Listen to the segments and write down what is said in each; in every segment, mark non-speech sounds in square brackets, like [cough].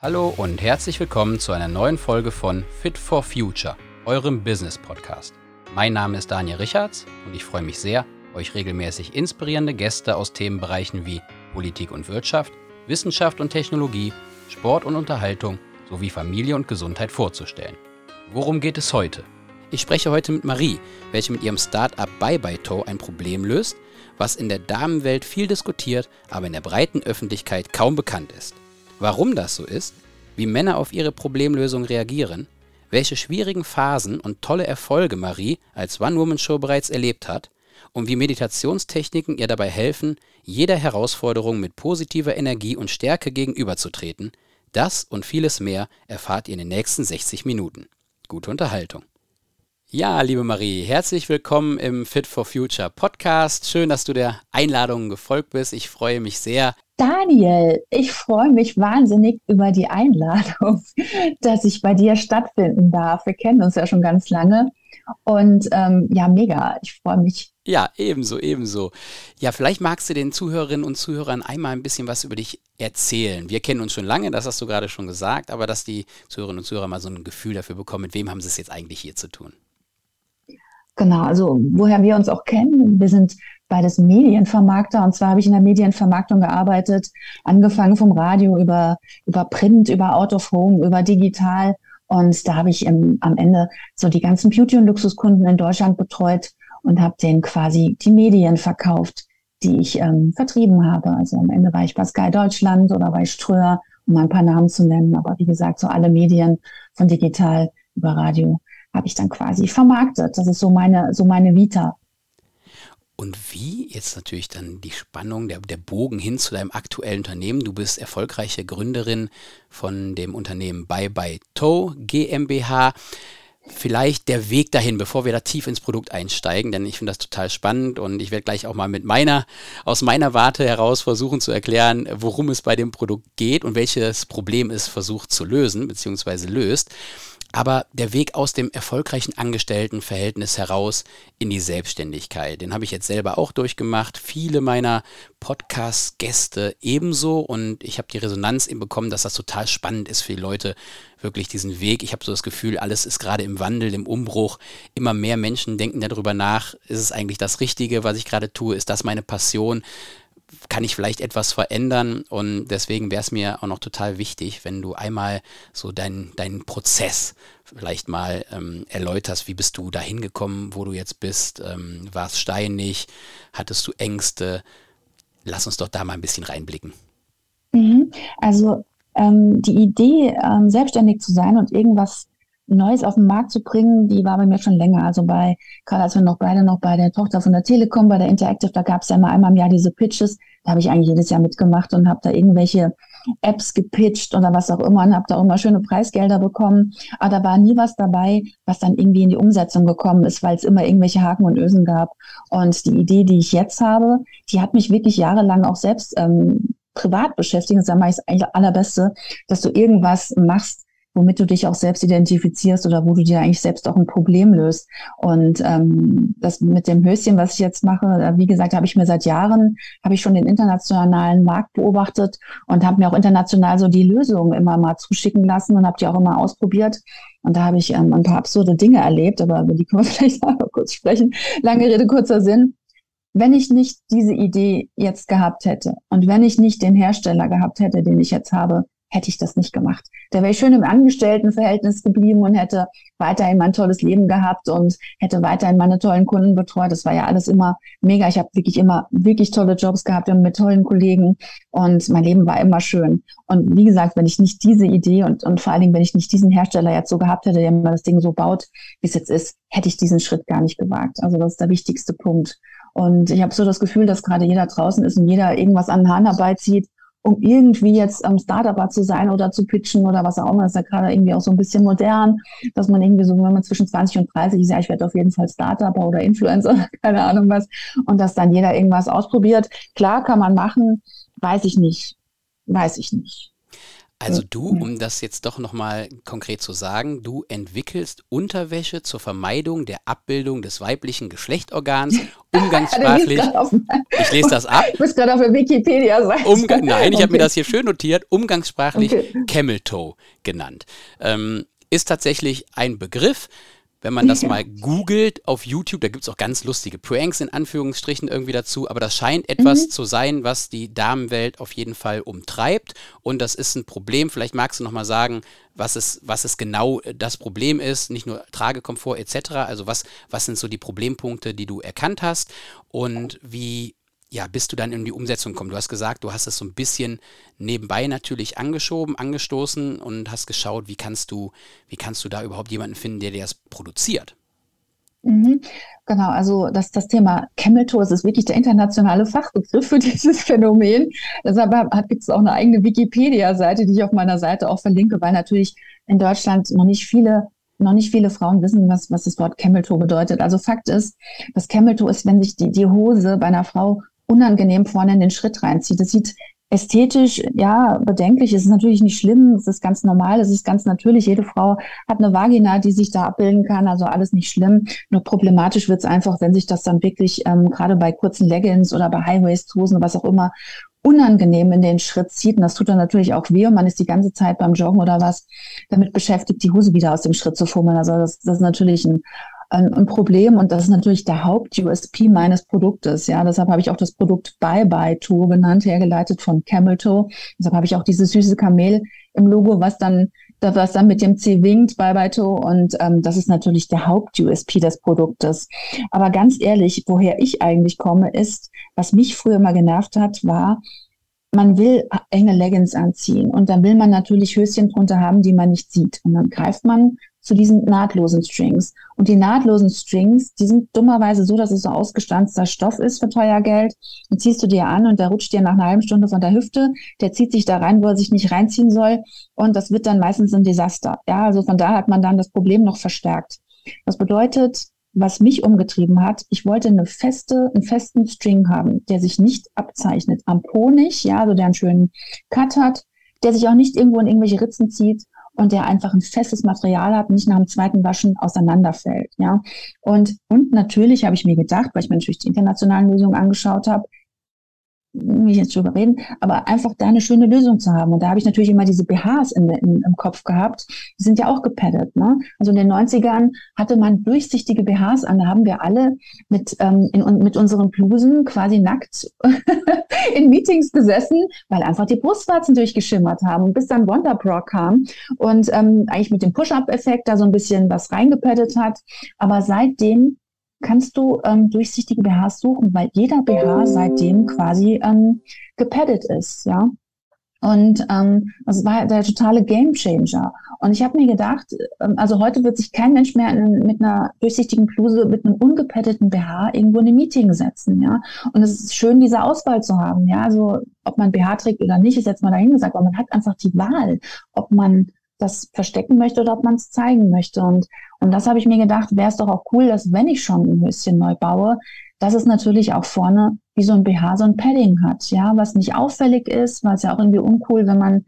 Hallo und herzlich willkommen zu einer neuen Folge von Fit for Future, eurem Business Podcast. Mein Name ist Daniel Richards und ich freue mich sehr, euch regelmäßig inspirierende Gäste aus Themenbereichen wie Politik und Wirtschaft, Wissenschaft und Technologie, Sport und Unterhaltung sowie Familie und Gesundheit vorzustellen. Worum geht es heute? Ich spreche heute mit Marie, welche mit ihrem Startup Bye Bye Toe ein Problem löst, was in der Damenwelt viel diskutiert, aber in der breiten Öffentlichkeit kaum bekannt ist. Warum das so ist, wie Männer auf ihre Problemlösung reagieren, welche schwierigen Phasen und tolle Erfolge Marie als One-Woman-Show bereits erlebt hat und wie Meditationstechniken ihr dabei helfen, jeder Herausforderung mit positiver Energie und Stärke gegenüberzutreten, das und vieles mehr erfahrt ihr in den nächsten 60 Minuten. Gute Unterhaltung. Ja, liebe Marie, herzlich willkommen im Fit for Future Podcast. Schön, dass du der Einladung gefolgt bist. Ich freue mich sehr, Daniel, ich freue mich wahnsinnig über die Einladung, [laughs] dass ich bei dir stattfinden darf. Wir kennen uns ja schon ganz lange. Und ähm, ja, mega. Ich freue mich. Ja, ebenso, ebenso. Ja, vielleicht magst du den Zuhörerinnen und Zuhörern einmal ein bisschen was über dich erzählen. Wir kennen uns schon lange, das hast du gerade schon gesagt, aber dass die Zuhörerinnen und Zuhörer mal so ein Gefühl dafür bekommen, mit wem haben sie es jetzt eigentlich hier zu tun? Genau, also woher wir uns auch kennen. Wir sind beides Medienvermarkter. Und zwar habe ich in der Medienvermarktung gearbeitet, angefangen vom Radio über, über Print, über Out of Home, über digital. Und da habe ich im, am Ende so die ganzen Beauty- und Luxuskunden in Deutschland betreut und habe denen quasi die Medien verkauft, die ich ähm, vertrieben habe. Also am Ende war ich bei Sky Deutschland oder bei Ströer, um ein paar Namen zu nennen. Aber wie gesagt, so alle Medien von digital über Radio habe ich dann quasi vermarktet. Das ist so meine, so meine Vita. Und wie, jetzt natürlich dann die Spannung, der, der Bogen hin zu deinem aktuellen Unternehmen. Du bist erfolgreiche Gründerin von dem Unternehmen Bye Bye Toe GmbH. Vielleicht der Weg dahin, bevor wir da tief ins Produkt einsteigen, denn ich finde das total spannend und ich werde gleich auch mal mit meiner, aus meiner Warte heraus versuchen zu erklären, worum es bei dem Produkt geht und welches Problem es versucht zu lösen bzw. löst aber der Weg aus dem erfolgreichen Angestelltenverhältnis heraus in die Selbstständigkeit, den habe ich jetzt selber auch durchgemacht. Viele meiner Podcast-Gäste ebenso und ich habe die Resonanz eben bekommen, dass das total spannend ist für die Leute, wirklich diesen Weg. Ich habe so das Gefühl, alles ist gerade im Wandel, im Umbruch. Immer mehr Menschen denken darüber nach, ist es eigentlich das Richtige, was ich gerade tue? Ist das meine Passion? Kann ich vielleicht etwas verändern und deswegen wäre es mir auch noch total wichtig, wenn du einmal so deinen dein Prozess vielleicht mal ähm, erläuterst, wie bist du da hingekommen, wo du jetzt bist, ähm, war es steinig, hattest du Ängste, lass uns doch da mal ein bisschen reinblicken. Mhm. Also ähm, die Idee, ähm, selbstständig zu sein und irgendwas Neues auf den Markt zu bringen, die war bei mir schon länger. Also bei, gerade als wir noch beide noch bei der Tochter von der Telekom, bei der Interactive, da gab es ja immer einmal im Jahr diese Pitches. Da habe ich eigentlich jedes Jahr mitgemacht und habe da irgendwelche Apps gepitcht oder was auch immer und habe da auch immer schöne Preisgelder bekommen. Aber da war nie was dabei, was dann irgendwie in die Umsetzung gekommen ist, weil es immer irgendwelche Haken und Ösen gab. Und die Idee, die ich jetzt habe, die hat mich wirklich jahrelang auch selbst ähm, privat beschäftigt. Und das ist eigentlich das Allerbeste, dass du irgendwas machst, womit du dich auch selbst identifizierst oder wo du dir eigentlich selbst auch ein Problem löst. Und ähm, das mit dem Höschen, was ich jetzt mache, äh, wie gesagt, habe ich mir seit Jahren, habe ich schon den internationalen Markt beobachtet und habe mir auch international so die Lösungen immer mal zuschicken lassen und habe die auch immer ausprobiert. Und da habe ich ähm, ein paar absurde Dinge erlebt, aber über die können wir [laughs] vielleicht mal kurz sprechen. Lange Rede, kurzer Sinn. Wenn ich nicht diese Idee jetzt gehabt hätte und wenn ich nicht den Hersteller gehabt hätte, den ich jetzt habe, hätte ich das nicht gemacht. Da wäre ich schön im Angestelltenverhältnis geblieben und hätte weiterhin mein tolles Leben gehabt und hätte weiterhin meine tollen Kunden betreut. Das war ja alles immer mega. Ich habe wirklich immer wirklich tolle Jobs gehabt mit tollen Kollegen und mein Leben war immer schön. Und wie gesagt, wenn ich nicht diese Idee und, und vor allen Dingen, wenn ich nicht diesen Hersteller jetzt so gehabt hätte, der mir das Ding so baut, wie es jetzt ist, hätte ich diesen Schritt gar nicht gewagt. Also das ist der wichtigste Punkt. Und ich habe so das Gefühl, dass gerade jeder draußen ist und jeder irgendwas an den Hahn herbeizieht um irgendwie jetzt am Startup zu sein oder zu pitchen oder was auch immer. Das ist ja gerade irgendwie auch so ein bisschen modern, dass man irgendwie so, wenn man zwischen 20 und 30 ist, ja, ich werde auf jeden Fall Startup oder Influencer, [laughs] keine Ahnung was, und dass dann jeder irgendwas ausprobiert. Klar kann man machen, weiß ich nicht. Weiß ich nicht. Also du, um das jetzt doch nochmal konkret zu sagen, du entwickelst Unterwäsche zur Vermeidung der Abbildung des weiblichen Geschlechtorgans, [laughs] umgangssprachlich. [laughs] ich lese das ab. [laughs] Du bist gerade auf der Wikipedia-Seite. Umga Nein, ich okay. habe mir das hier schön notiert, umgangssprachlich okay. Camel Toe genannt. Ähm, ist tatsächlich ein Begriff, wenn man das mal googelt auf YouTube, da gibt es auch ganz lustige Pranks in Anführungsstrichen irgendwie dazu, aber das scheint etwas mhm. zu sein, was die Damenwelt auf jeden Fall umtreibt und das ist ein Problem. Vielleicht magst du nochmal sagen, was es, was es genau äh, das Problem ist, nicht nur Tragekomfort etc., also was, was sind so die Problempunkte, die du erkannt hast und wie ja, bis du dann in die Umsetzung kommst. Du hast gesagt, du hast es so ein bisschen nebenbei natürlich angeschoben, angestoßen und hast geschaut, wie kannst du, wie kannst du da überhaupt jemanden finden, der dir das produziert? Mhm. Genau, also das, das Thema Camel Toe ist wirklich der internationale Fachbegriff für [laughs] dieses Phänomen. Deshalb gibt es auch eine eigene Wikipedia-Seite, die ich auf meiner Seite auch verlinke, weil natürlich in Deutschland noch nicht viele noch nicht viele Frauen wissen, was, was das Wort Camel Toe bedeutet. Also Fakt ist, das Camel Toe ist, wenn sich die, die Hose bei einer Frau unangenehm vorne in den Schritt reinzieht. Das sieht ästhetisch, ja, bedenklich. Es ist natürlich nicht schlimm. Es ist ganz normal. Es ist ganz natürlich. Jede Frau hat eine Vagina, die sich da abbilden kann. Also alles nicht schlimm. Nur problematisch wird es einfach, wenn sich das dann wirklich ähm, gerade bei kurzen Leggings oder bei High-Waist-Hosen, was auch immer, unangenehm in den Schritt zieht. Und das tut dann natürlich auch weh und man ist die ganze Zeit beim Joggen oder was damit beschäftigt, die Hose wieder aus dem Schritt zu fummeln. Also das, das ist natürlich ein ein, ein Problem und das ist natürlich der Haupt-USP meines Produktes. Ja, deshalb habe ich auch das Produkt Bye Bye Toe genannt, hergeleitet von Camel Toe. Deshalb habe ich auch dieses süße Kamel im Logo, was dann was dann mit dem C winkt, Bye Bye Toe. Und ähm, das ist natürlich der Haupt-USP des Produktes. Aber ganz ehrlich, woher ich eigentlich komme, ist, was mich früher mal genervt hat, war, man will enge Leggings anziehen und dann will man natürlich Höschen drunter haben, die man nicht sieht. Und dann greift man zu diesen nahtlosen Strings. Und die nahtlosen Strings, die sind dummerweise so, dass es so ausgestanzter Stoff ist für teuer Geld. Den ziehst du dir an und der rutscht dir nach einer halben Stunde von der Hüfte. Der zieht sich da rein, wo er sich nicht reinziehen soll. Und das wird dann meistens ein Desaster. Ja, also von da hat man dann das Problem noch verstärkt. Das bedeutet, was mich umgetrieben hat, ich wollte eine feste, einen festen String haben, der sich nicht abzeichnet. Am Po ja, also der einen schönen Cut hat, der sich auch nicht irgendwo in irgendwelche Ritzen zieht und der einfach ein festes Material hat, nicht nach dem zweiten Waschen auseinanderfällt. Ja. Und, und natürlich habe ich mir gedacht, weil ich mir natürlich die internationalen Lösungen angeschaut habe, ich jetzt drüber reden, aber einfach da eine schöne Lösung zu haben. Und da habe ich natürlich immer diese BHs in, in, im Kopf gehabt. Die sind ja auch gepaddet. Ne? Also in den 90ern hatte man durchsichtige BHs an. Da haben wir alle mit, ähm, in, mit unseren Blusen quasi nackt in Meetings gesessen, weil einfach die Brustwarzen durchgeschimmert haben. Bis dann Wonderpro kam und ähm, eigentlich mit dem Push-Up-Effekt da so ein bisschen was reingepaddet hat. Aber seitdem kannst du ähm, durchsichtige BHs suchen, weil jeder BH seitdem quasi ähm, gepaddet ist, ja. Und ähm, das war der totale Gamechanger. Und ich habe mir gedacht, ähm, also heute wird sich kein Mensch mehr in, mit einer durchsichtigen Bluse, mit einem ungepaddeten BH irgendwo in ein Meeting setzen, ja. Und es ist schön, diese Auswahl zu haben, ja. Also ob man BH trägt oder nicht, ist jetzt mal dahingesagt, aber man hat einfach die Wahl, ob man das verstecken möchte oder ob man es zeigen möchte. Und, und das habe ich mir gedacht, wäre es doch auch cool, dass wenn ich schon ein Höschen neu baue, dass es natürlich auch vorne wie so ein BH so ein Padding hat, ja, was nicht auffällig ist, weil es ja auch irgendwie uncool, wenn man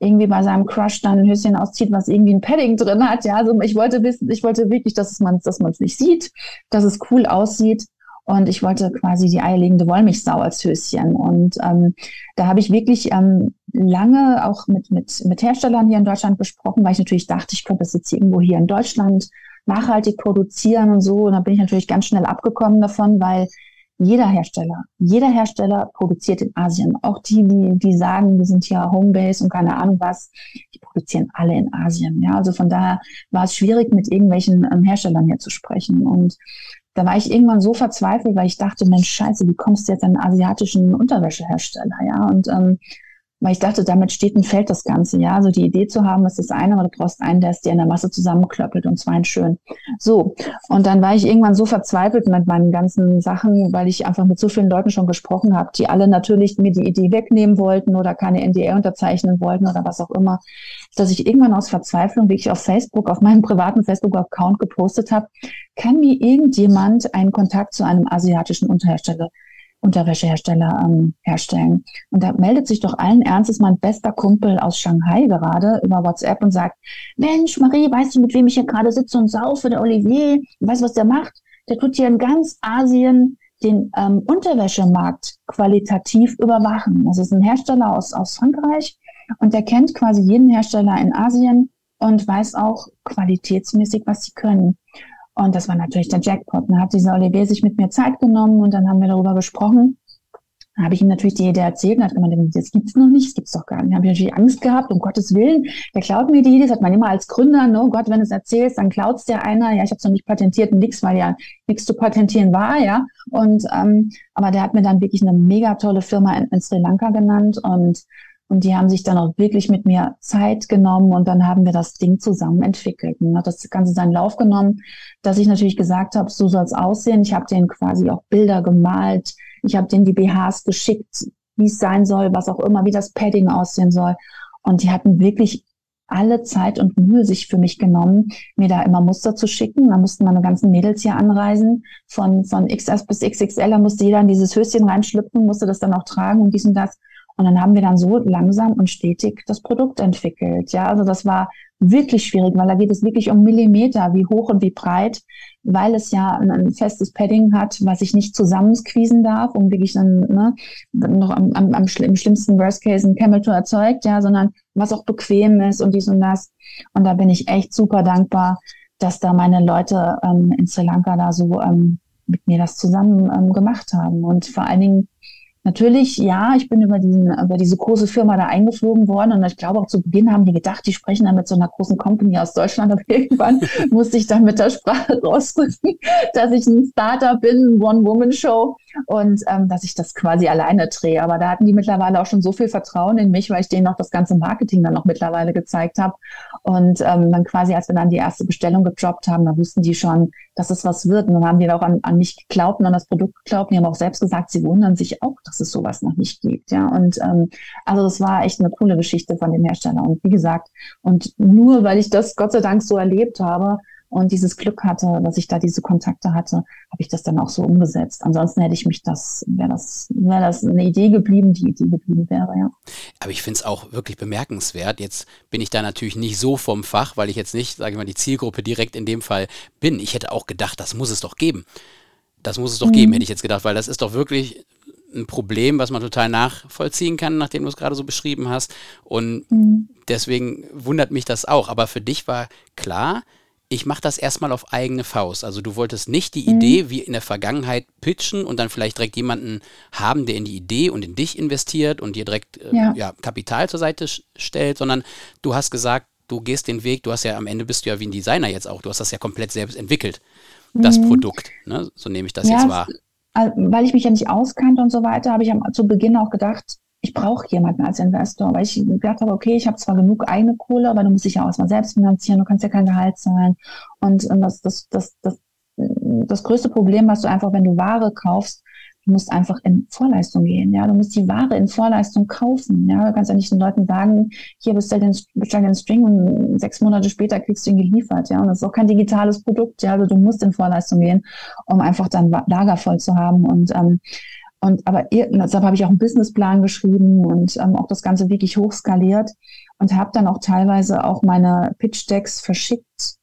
irgendwie bei seinem Crush dann ein Höschen auszieht, was irgendwie ein Padding drin hat. Ja, also ich wollte wissen, ich wollte wirklich, dass man, dass es nicht sieht, dass es cool aussieht und ich wollte quasi die eierlegende Wollmilchsau als Höschen. Und ähm, da habe ich wirklich ähm, lange auch mit, mit, mit Herstellern hier in Deutschland besprochen, weil ich natürlich dachte, ich könnte das jetzt irgendwo hier in Deutschland nachhaltig produzieren und so. Und da bin ich natürlich ganz schnell abgekommen davon, weil jeder Hersteller, jeder Hersteller produziert in Asien. Auch die, die, die sagen, wir sind hier Homebase und keine Ahnung was, die produzieren alle in Asien. Ja, also von daher war es schwierig, mit irgendwelchen ähm, Herstellern hier zu sprechen. Und da war ich irgendwann so verzweifelt, weil ich dachte, Mensch, scheiße, wie kommst du jetzt an einen asiatischen Unterwäschehersteller, ja? Und ähm, weil ich dachte, damit steht und fällt das Ganze, ja. Also die Idee zu haben, ist das eine, aber du brauchst einen, der es dir in der Masse zusammenklöppelt und zwar ein schön. So. Und dann war ich irgendwann so verzweifelt mit meinen ganzen Sachen, weil ich einfach mit so vielen Leuten schon gesprochen habe, die alle natürlich mir die Idee wegnehmen wollten oder keine NDR unterzeichnen wollten oder was auch immer, dass ich irgendwann aus Verzweiflung wirklich auf Facebook, auf meinem privaten Facebook-Account gepostet habe, kann mir irgendjemand einen Kontakt zu einem asiatischen Unterhersteller Unterwäschehersteller ähm, herstellen. Und da meldet sich doch allen Ernstes mein bester Kumpel aus Shanghai gerade über WhatsApp und sagt, Mensch, Marie, weißt du, mit wem ich hier gerade sitze und saufe, der Olivier, weißt du, was der macht? Der tut hier in ganz Asien den ähm, Unterwäschemarkt qualitativ überwachen. Das ist ein Hersteller aus, aus Frankreich und der kennt quasi jeden Hersteller in Asien und weiß auch qualitätsmäßig, was sie können. Und das war natürlich der Jackpot. Dann hat dieser Olivier sich mit mir Zeit genommen und dann haben wir darüber gesprochen. Dann habe ich ihm natürlich die Idee erzählt und hat gemeint, das gibt's noch nicht, das gibt's doch gar nicht. Dann habe ich natürlich Angst gehabt, um Gottes Willen, der klaut mir die Idee, das hat man immer als Gründer, no Gott, wenn du es erzählst, dann klaut's dir einer, ja, ich habe es noch nicht patentiert und nix, weil ja nichts zu patentieren war, ja. Und ähm, aber der hat mir dann wirklich eine mega tolle Firma in, in Sri Lanka genannt und und die haben sich dann auch wirklich mit mir Zeit genommen und dann haben wir das Ding zusammen entwickelt. Und hat das Ganze seinen Lauf genommen, dass ich natürlich gesagt habe, so soll es aussehen. Ich habe denen quasi auch Bilder gemalt. Ich habe denen die BHs geschickt, wie es sein soll, was auch immer, wie das Padding aussehen soll. Und die hatten wirklich alle Zeit und Mühe sich für mich genommen, mir da immer Muster zu schicken. Da mussten meine ganzen Mädels hier anreisen, von, von XS bis XXL. Da musste jeder in dieses Höschen reinschlüpfen, musste das dann auch tragen und dies und das. Und dann haben wir dann so langsam und stetig das Produkt entwickelt. Ja, also das war wirklich schwierig, weil da geht es wirklich um Millimeter, wie hoch und wie breit, weil es ja ein, festes Padding hat, was ich nicht zusammensqueezen darf, um wirklich dann ne, noch am, am, am im schlimmsten Worst Case ein Camel to erzeugt, ja, sondern was auch bequem ist und dies und das. Und da bin ich echt super dankbar, dass da meine Leute ähm, in Sri Lanka da so ähm, mit mir das zusammen ähm, gemacht haben. Und vor allen Dingen Natürlich, ja, ich bin über, diesen, über diese große Firma da eingeflogen worden und ich glaube auch zu Beginn haben die gedacht, die sprechen dann mit so einer großen Company aus Deutschland, aber [laughs] irgendwann [laughs] musste ich dann mit der Sprache rausdrücken, dass ich ein Starter bin, One-Woman-Show und ähm, dass ich das quasi alleine drehe. Aber da hatten die mittlerweile auch schon so viel Vertrauen in mich, weil ich denen auch das ganze Marketing dann noch mittlerweile gezeigt habe. Und ähm, dann quasi, als wir dann die erste Bestellung gedroppt haben, da wussten die schon, dass es was wird. Und dann haben die auch an, an mich geglaubt und an das Produkt geglaubt. Die haben auch selbst gesagt, sie wundern sich auch, dass es sowas noch nicht gibt. Ja, und ähm, also das war echt eine coole Geschichte von dem Hersteller. Und wie gesagt, und nur weil ich das Gott sei Dank so erlebt habe, und dieses Glück hatte, dass ich da diese Kontakte hatte, habe ich das dann auch so umgesetzt. Ansonsten hätte ich mich das, wäre das, wäre das eine Idee geblieben, die Idee geblieben wäre, ja. Aber ich finde es auch wirklich bemerkenswert. Jetzt bin ich da natürlich nicht so vom Fach, weil ich jetzt nicht, sage ich mal, die Zielgruppe direkt in dem Fall bin. Ich hätte auch gedacht, das muss es doch geben. Das muss es doch mhm. geben, hätte ich jetzt gedacht, weil das ist doch wirklich ein Problem, was man total nachvollziehen kann, nachdem du es gerade so beschrieben hast. Und mhm. deswegen wundert mich das auch. Aber für dich war klar, ich mache das erstmal auf eigene Faust. Also du wolltest nicht die mhm. Idee wie in der Vergangenheit pitchen und dann vielleicht direkt jemanden haben, der in die Idee und in dich investiert und dir direkt äh, ja. ja. Kapital zur Seite stellt, sondern du hast gesagt, du gehst den Weg, du hast ja am Ende bist du ja wie ein Designer jetzt auch, du hast das ja komplett selbst entwickelt, mhm. das Produkt. Ne? So nehme ich das ja, jetzt wahr. weil ich mich ja nicht auskannte und so weiter, habe ich zu Beginn auch gedacht, ich brauche jemanden als Investor, weil ich gedacht habe, okay, ich habe zwar genug eigene Kohle, aber du musst dich ja auch erstmal selbst finanzieren, du kannst ja kein Gehalt zahlen. Und, und das, das, das, das, das größte Problem hast du einfach, wenn du Ware kaufst, du musst einfach in Vorleistung gehen, ja, du musst die Ware in Vorleistung kaufen, ja, du kannst ja nicht den Leuten sagen, hier bestell den, bestell den String und sechs Monate später kriegst du ihn geliefert, ja, und das ist auch kein digitales Produkt, ja, also du musst in Vorleistung gehen, um einfach dann Lager voll zu haben. Und ähm, und aber deshalb habe ich auch einen Businessplan geschrieben und ähm, auch das Ganze wirklich hochskaliert und habe dann auch teilweise auch meine Pitch-Decks verschickt.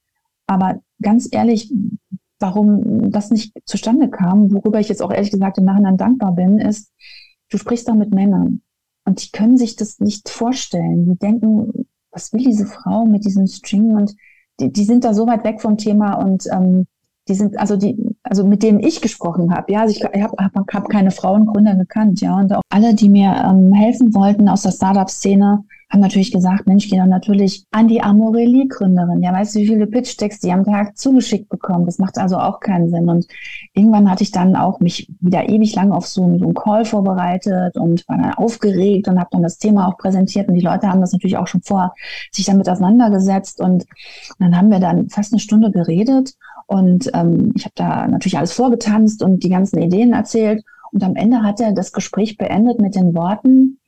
Aber ganz ehrlich, warum das nicht zustande kam, worüber ich jetzt auch ehrlich gesagt im Nachhinein dankbar bin, ist, du sprichst da mit Männern und die können sich das nicht vorstellen. Die denken, was will diese Frau mit diesem String? Und die, die sind da so weit weg vom Thema und ähm, die sind, also die, also mit denen ich gesprochen habe, ja, also ich, ich habe hab, hab keine Frauengründer gekannt, ja, und auch alle, die mir ähm, helfen wollten aus der Startup-Szene, haben natürlich gesagt, Mensch, geh dann natürlich an die Amorelli-Gründerin. Ja, weißt du, wie viele Pitch-Decks die am Tag zugeschickt bekommen? Das macht also auch keinen Sinn. Und irgendwann hatte ich dann auch mich wieder ewig lang auf so, so einen Call vorbereitet und war dann aufgeregt und habe dann das Thema auch präsentiert. Und die Leute haben das natürlich auch schon vor sich damit auseinandergesetzt. Und dann haben wir dann fast eine Stunde geredet. Und ähm, ich habe da natürlich alles vorgetanzt und die ganzen Ideen erzählt. Und am Ende hat er das Gespräch beendet mit den Worten,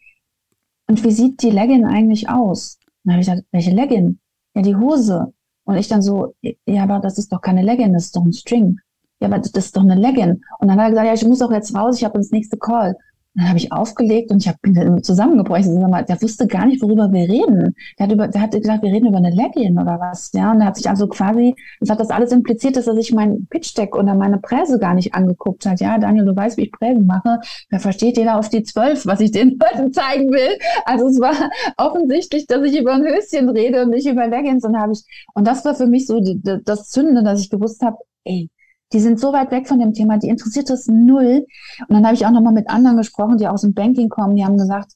und wie sieht die Leggin eigentlich aus? dann habe ich gesagt, welche Leggin? Ja, die Hose. Und ich dann so, ja, aber das ist doch keine Leggin, das ist doch ein String. ja, aber das ist doch eine Legging. Und dann hat er gesagt, ja, ich muss auch jetzt raus, ich habe ins nächste Call dann habe ich aufgelegt und ich hab, bin dann zusammengebrochen. Der wusste gar nicht, worüber wir reden. Der hat, über, der hat gesagt, wir reden über eine Legging oder was. Ja, und er hat sich also quasi, das hat das alles impliziert, dass er sich mein Pitch-Deck oder meine Präse gar nicht angeguckt hat. Ja, Daniel, du weißt, wie ich Präsen mache. Da versteht jeder auf die zwölf, was ich den [laughs] Leuten zeigen will. Also es war offensichtlich, dass ich über ein Höschen rede und nicht über Leggings. Und habe ich, und das war für mich so die, das Zünden, dass ich gewusst habe, ey, die sind so weit weg von dem Thema, die interessiert das null. Und dann habe ich auch nochmal mit anderen gesprochen, die aus dem Banking kommen, die haben gesagt,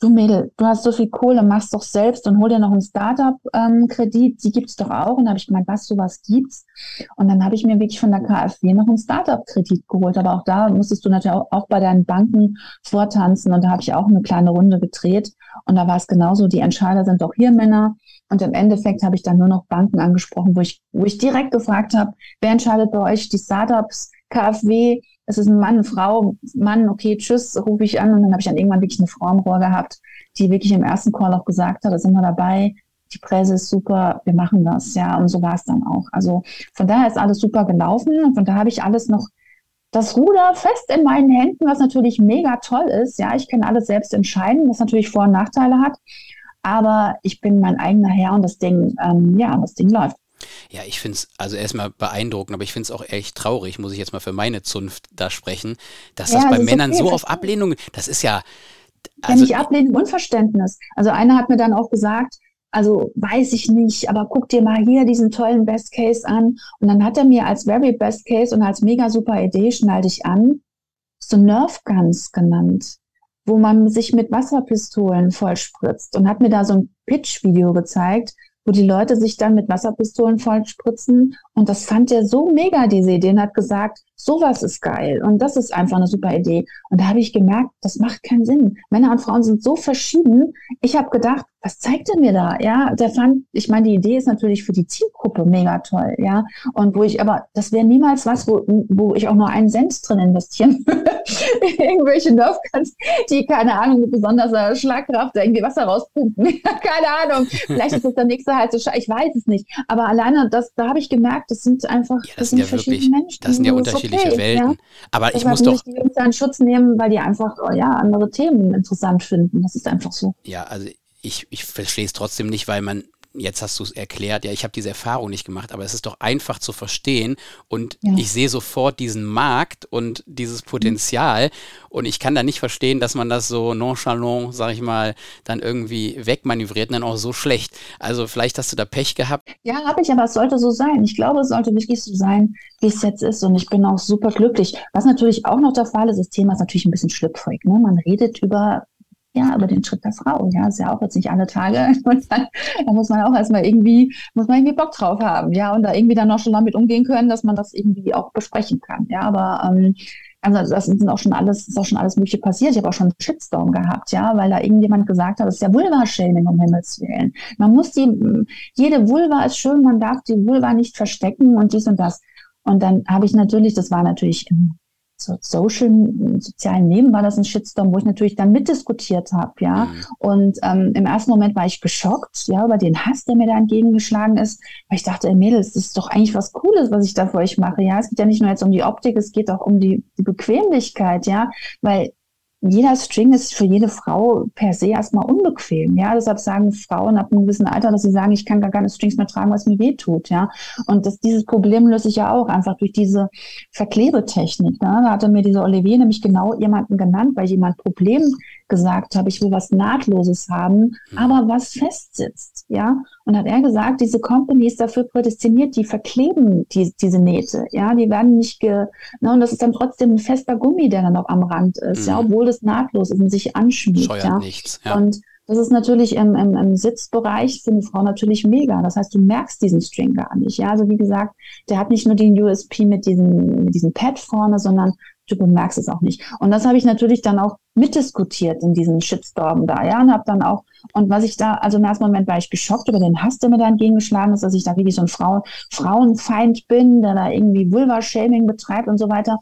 du Mädel, du hast so viel Kohle, machst doch selbst und hol dir noch einen Startup-Kredit, ähm, die gibt's doch auch. Und da habe ich gemeint, was, sowas gibt's? Und dann habe ich mir wirklich von der KfW noch einen Startup-Kredit geholt. Aber auch da musstest du natürlich auch, auch bei deinen Banken vortanzen. Und da habe ich auch eine kleine Runde gedreht. Und da war es genauso, die Entscheider sind doch hier Männer. Und im Endeffekt habe ich dann nur noch Banken angesprochen, wo ich, wo ich direkt gefragt habe, wer entscheidet bei euch die Startups, KfW, es ist ein Mann, Frau, Mann, okay, tschüss, rufe ich an. Und dann habe ich dann irgendwann wirklich eine Frau im Rohr gehabt, die wirklich im ersten Call auch gesagt hat, da sind wir dabei, die Präse ist super, wir machen das, ja, und so war es dann auch. Also von daher ist alles super gelaufen und von da habe ich alles noch das Ruder fest in meinen Händen, was natürlich mega toll ist. Ja, ich kann alles selbst entscheiden, was natürlich Vor- und Nachteile hat aber ich bin mein eigener Herr und das Ding, ähm, ja, das Ding läuft. Ja, ich finde es also erstmal beeindruckend, aber ich finde es auch echt traurig, muss ich jetzt mal für meine Zunft da sprechen, dass ja, das bei das Männern okay, so auf Ablehnung, das ist ja. Also, ja, nicht Ablehnung, Unverständnis. Also einer hat mir dann auch gesagt, also weiß ich nicht, aber guck dir mal hier diesen tollen Best Case an. Und dann hat er mir als Very Best Case und als mega super Idee, schnall dich an, so Nerf Guns genannt wo man sich mit Wasserpistolen vollspritzt und hat mir da so ein Pitch-Video gezeigt, wo die Leute sich dann mit Wasserpistolen vollspritzen. Und das fand er so mega, diese Idee, und hat gesagt, sowas ist geil und das ist einfach eine super Idee. Und da habe ich gemerkt, das macht keinen Sinn. Männer und Frauen sind so verschieden. Ich habe gedacht, was zeigt er mir da? Ja, der fand, ich meine, die Idee ist natürlich für die Zielgruppe mega toll, ja. Und wo ich, aber das wäre niemals was, wo, wo ich auch nur einen Cent drin investieren [laughs] würde. Irgendwelche Nerfguns, die, keine Ahnung, mit besonderer Schlagkraft irgendwie Wasser rauspumpen. [laughs] keine Ahnung. Vielleicht ist das der nächste heiße Scheiß. Ich weiß es nicht. Aber alleine, das, da habe ich gemerkt, das sind einfach, ja, das, das sind, ja verschiedene wirklich, Menschen. Das sind ja unterschiedliche okay, Welten. Ja? Aber Deshalb ich muss doch. die Jungs da in Schutz nehmen, weil die einfach, oh ja, andere Themen interessant finden. Das ist einfach so. Ja, also ich, ich verstehe es trotzdem nicht, weil man jetzt hast du es erklärt, ja, ich habe diese Erfahrung nicht gemacht, aber es ist doch einfach zu verstehen und ja. ich sehe sofort diesen Markt und dieses Potenzial mhm. und ich kann da nicht verstehen, dass man das so nonchalant, sag ich mal, dann irgendwie wegmanövriert und dann auch so schlecht. Also vielleicht hast du da Pech gehabt. Ja, habe ich, aber es sollte so sein. Ich glaube, es sollte wirklich so sein, wie es jetzt ist und ich bin auch super glücklich. Was natürlich auch noch der Fall ist, das Thema ist natürlich ein bisschen schlüpfrig. Ne? Man redet über ja, über den Schritt der Frau. Ja, ist ja auch jetzt nicht alle Tage. [laughs] Und dann, da muss man auch erstmal irgendwie, muss man irgendwie Bock drauf haben, ja, und da irgendwie dann noch schon damit umgehen können, dass man das irgendwie auch besprechen kann. Ja, aber ähm, also das sind auch schon alles, ist auch schon alles Mögliche passiert. Ich habe auch schon einen Shitstorm gehabt, ja, weil da irgendjemand gesagt hat, das ist ja Vulva-Shaming, um Himmels Willen. Man muss die, jede Vulva ist schön, man darf die Vulva nicht verstecken und dies und das. Und dann habe ich natürlich, das war natürlich im so Social, sozialen Leben war das ein Shitstorm, wo ich natürlich dann mitdiskutiert habe, ja. Mhm. Und ähm, im ersten Moment war ich geschockt, ja, über den Hass, der mir da entgegengeschlagen ist, weil ich dachte, ey Mädels, das ist doch eigentlich was Cooles, was ich da für euch mache, ja. Es geht ja nicht nur jetzt um die Optik, es geht auch um die, die Bequemlichkeit, ja, weil jeder String ist für jede Frau per se erstmal unbequem. Ja, deshalb sagen Frauen ab einem gewissen Alter, dass sie sagen, ich kann gar keine Strings mehr tragen, was mir weh tut. Ja, und das, dieses Problem löse ich ja auch einfach durch diese Verklebetechnik. Ne? Da hatte mir diese Olivier nämlich genau jemanden genannt, weil jemand Problem gesagt habe, ich will was Nahtloses haben, mhm. aber was festsitzt. Ja, und hat er gesagt, diese Company ist dafür prädestiniert, die verkleben die, diese Nähte. Ja, die werden nicht ge, ne, und das ist dann trotzdem ein fester Gummi, der dann noch am Rand ist, mhm. ja, obwohl es nahtlos ist und sich anschmiegt. Scheuert ja. nichts. Ja. Und das ist natürlich im, im, im Sitzbereich für eine Frau natürlich mega. Das heißt, du merkst diesen String gar nicht. Ja, also wie gesagt, der hat nicht nur den USP mit diesem, mit diesem Pad vorne, sondern du bemerkst es auch nicht. Und das habe ich natürlich dann auch mitdiskutiert in diesem Shitstorm da, ja, und habe dann auch, und was ich da, also im ersten Moment war ich geschockt über den Hass, der mir da entgegengeschlagen ist, dass ich da wirklich so ein Frau, Frauenfeind bin, der da irgendwie Vulva-Shaming betreibt und so weiter.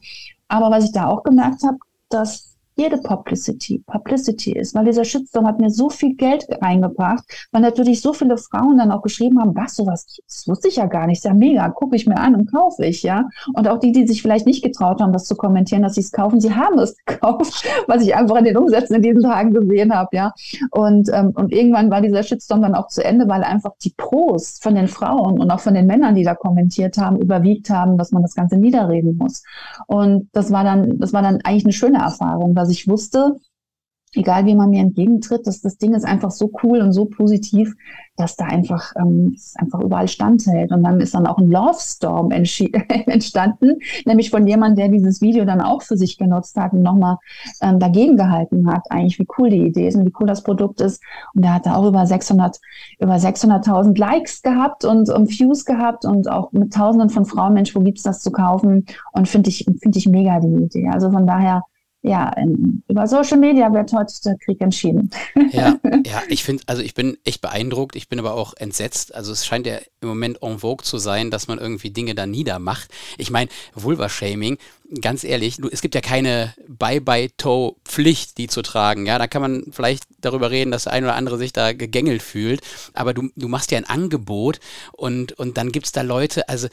Aber was ich da auch gemerkt habe, dass jede Publicity Publicity ist, weil dieser Shitstorm hat mir so viel Geld reingebracht, weil natürlich so viele Frauen dann auch geschrieben haben, was sowas, das wusste ich ja gar nicht, ist ja mega, gucke ich mir an und kaufe ich, ja. Und auch die, die sich vielleicht nicht getraut haben, das zu kommentieren, dass sie es kaufen, sie haben es [laughs] gekauft, was ich einfach in den Umsätzen in diesen Tagen gesehen habe, ja. Und, ähm, und irgendwann war dieser Shitstorm dann auch zu Ende, weil einfach die Pros von den Frauen und auch von den Männern, die da kommentiert haben, überwiegt haben, dass man das Ganze niederreden muss. Und das war dann, das war dann eigentlich eine schöne Erfahrung, dass ich wusste, egal wie man mir entgegentritt, dass das Ding ist einfach so cool und so positiv, dass da einfach, ähm, es einfach überall standhält. Und dann ist dann auch ein Love Storm [laughs] entstanden, nämlich von jemandem, der dieses Video dann auch für sich genutzt hat und nochmal ähm, dagegen gehalten hat, eigentlich wie cool die Idee ist und wie cool das Produkt ist. Und der hat da auch über 600, über 600.000 Likes gehabt und, und Views gehabt und auch mit Tausenden von Frauen, Mensch, wo gibt's das zu kaufen? Und finde ich, finde ich mega die Idee. Also von daher, ja, in, über Social Media wird heute der Krieg entschieden. Ja, [laughs] ja ich finde, also ich bin echt beeindruckt, ich bin aber auch entsetzt. Also es scheint ja im Moment en vogue zu sein, dass man irgendwie Dinge da niedermacht. Ich meine, Vulva-Shaming, ganz ehrlich, es gibt ja keine Bye-Bye-Toe-Pflicht, die zu tragen. Ja, da kann man vielleicht darüber reden, dass der ein oder andere sich da gegängelt fühlt. Aber du, du machst ja ein Angebot und, und dann gibt es da Leute, also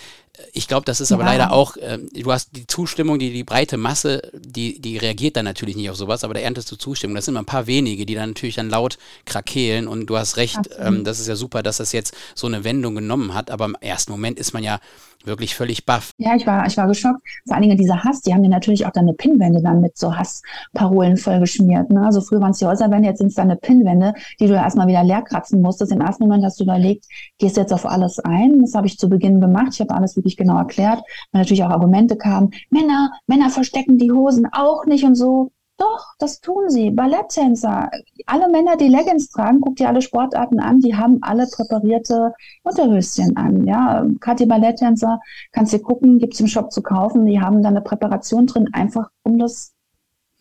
ich glaube, das ist aber ja. leider auch, äh, du hast die Zustimmung, die, die breite Masse, die, die reagiert dann natürlich nicht auf sowas, aber da erntest du Zustimmung. Das sind immer ein paar wenige, die dann natürlich dann laut krakeelen und du hast recht, ähm, das ist ja super, dass das jetzt so eine Wendung genommen hat, aber im ersten Moment ist man ja wirklich völlig baff. Ja, ich war, ich war geschockt. Vor allen Dingen dieser Hass, die haben dir natürlich auch deine Pinwände dann mit so Hassparolen vollgeschmiert. Ne? Also früher waren es die Häuserwände, jetzt sind es deine Pinwände, die du erstmal wieder leer kratzen musstest. Im ersten Moment hast du überlegt, gehst du jetzt auf alles ein? Das habe ich zu Beginn gemacht. Ich habe alles wirklich genau erklärt, weil natürlich auch Argumente kamen. Männer, Männer verstecken die Hosen auch nicht und so. Doch, das tun sie. Balletttänzer. Alle Männer, die Leggings tragen, guck dir alle Sportarten an, die haben alle präparierte Unterhöschen an. Ja, die Balletttänzer, kannst du gucken, gibt's im Shop zu kaufen. Die haben da eine Präparation drin, einfach um das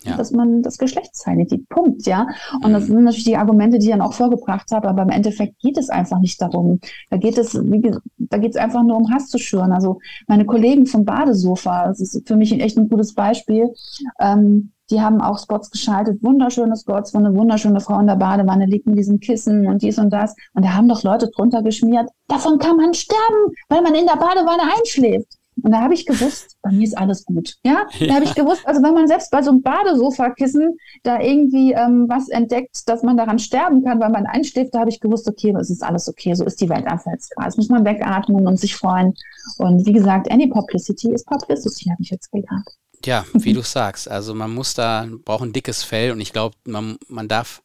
ja. dass man das Geschlechtsteile sieht. Punkt, ja. Und das mhm. sind natürlich die Argumente, die ich dann auch vorgebracht habe, aber im Endeffekt geht es einfach nicht darum. Da geht es, wie, da geht es einfach nur um Hass zu schüren. Also meine Kollegen vom Badesofa, das ist für mich echt ein gutes Beispiel. Ähm, die haben auch Spots geschaltet, wunderschöne Spots, wo eine wunderschöne Frau in der Badewanne liegt mit diesen Kissen und dies und das. Und da haben doch Leute drunter geschmiert, davon kann man sterben, weil man in der Badewanne einschläft. Und da habe ich gewusst, bei mir ist alles gut. Ja, da habe ich gewusst, also wenn man selbst bei so einem Badesofakissen da irgendwie ähm, was entdeckt, dass man daran sterben kann, weil man einschläft, da habe ich gewusst, okay, es ist alles okay, so ist die Welt einfach jetzt gerade. Das muss man wegatmen und sich freuen. Und wie gesagt, any publicity is publicity, habe ich jetzt gelernt. Ja, wie [laughs] du sagst, also man muss da, braucht ein dickes Fell und ich glaube, man, man darf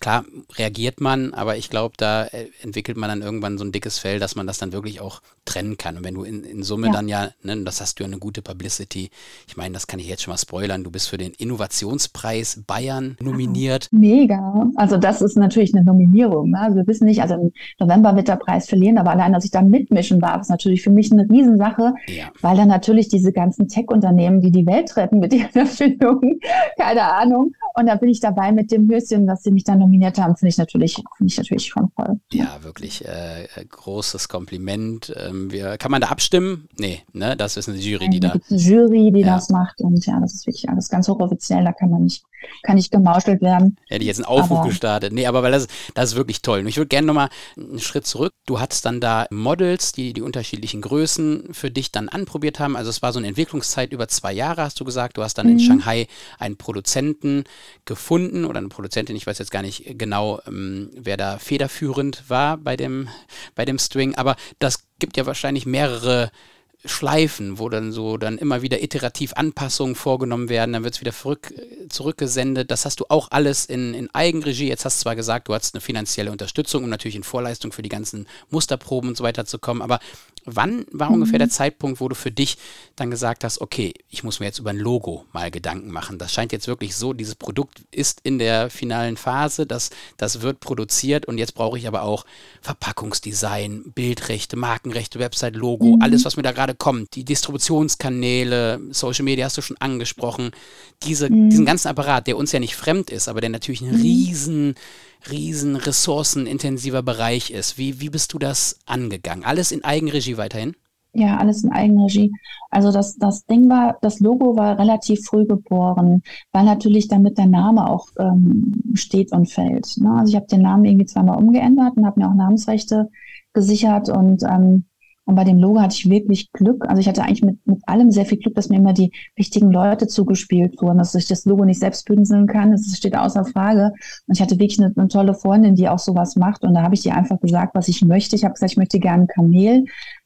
klar reagiert man, aber ich glaube, da äh, entwickelt man dann irgendwann so ein dickes Fell, dass man das dann wirklich auch trennen kann. Und wenn du in, in Summe ja. dann ja, ne, das hast du ja eine gute Publicity. Ich meine, das kann ich jetzt schon mal spoilern. Du bist für den Innovationspreis Bayern nominiert. Mega. Also das ist natürlich eine Nominierung. Ne? Also wir wissen nicht, also im November wird der Preis verlieren, aber allein, dass ich da mitmischen darf, ist natürlich für mich eine Riesensache, ja. weil dann natürlich diese ganzen Tech-Unternehmen, die die Welt retten mit [laughs] ihren Erfindungen, keine Ahnung. Und da bin ich dabei mit dem Höschen, dass sie mich dann nominiert haben, finde ich natürlich, finde ich natürlich schon voll. Ja, wirklich äh, großes Kompliment. Ähm, wir, kann man da abstimmen? Nee, ne? Das ist eine Jury, die da. Eine Jury, die ja. das macht und ja, das ist wirklich alles ganz hochoffiziell, da kann man nicht kann nicht gemauschelt werden. Hätte ich jetzt einen Aufruf aber, gestartet. Nee, aber weil das, das ist wirklich toll. Und ich würde gerne nochmal einen Schritt zurück. Du hattest dann da Models, die die unterschiedlichen Größen für dich dann anprobiert haben. Also es war so eine Entwicklungszeit über zwei Jahre, hast du gesagt. Du hast dann mhm. in Shanghai einen Produzenten gefunden oder eine Produzentin, ich weiß jetzt gar nicht genau, ähm, wer da federführend war bei dem, bei dem String. Aber das gibt ja wahrscheinlich mehrere Schleifen, wo dann so dann immer wieder iterativ Anpassungen vorgenommen werden, dann wird es wieder zurück, zurückgesendet. Das hast du auch alles in, in Eigenregie. Jetzt hast du zwar gesagt, du hast eine finanzielle Unterstützung und natürlich in Vorleistung für die ganzen Musterproben und so weiter zu kommen, aber wann war mhm. ungefähr der Zeitpunkt, wo du für dich dann gesagt hast, okay, ich muss mir jetzt über ein Logo mal Gedanken machen. Das scheint jetzt wirklich so, dieses Produkt ist in der finalen Phase, das, das wird produziert und jetzt brauche ich aber auch Verpackungsdesign, Bildrechte, Markenrechte, Website, Logo, mhm. alles, was mir da gerade kommt. Die Distributionskanäle, Social Media hast du schon angesprochen. Diese, mhm. Diesen ganzen Apparat, der uns ja nicht fremd ist, aber der natürlich ein mhm. riesen riesen ressourcenintensiver Bereich ist. Wie, wie bist du das angegangen? Alles in Eigenregie weiterhin? Ja, alles in Eigenregie. Also das, das Ding war, das Logo war relativ früh geboren, weil natürlich damit der Name auch ähm, steht und fällt. Ne? Also ich habe den Namen irgendwie zweimal umgeändert und habe mir auch Namensrechte gesichert und ähm, und bei dem Logo hatte ich wirklich Glück. Also ich hatte eigentlich mit, mit allem sehr viel Glück, dass mir immer die richtigen Leute zugespielt wurden, dass ich das Logo nicht selbst bündeln kann. Das steht außer Frage. Und ich hatte wirklich eine, eine tolle Freundin, die auch sowas macht. Und da habe ich ihr einfach gesagt, was ich möchte. Ich habe gesagt, ich möchte gerne Kamel,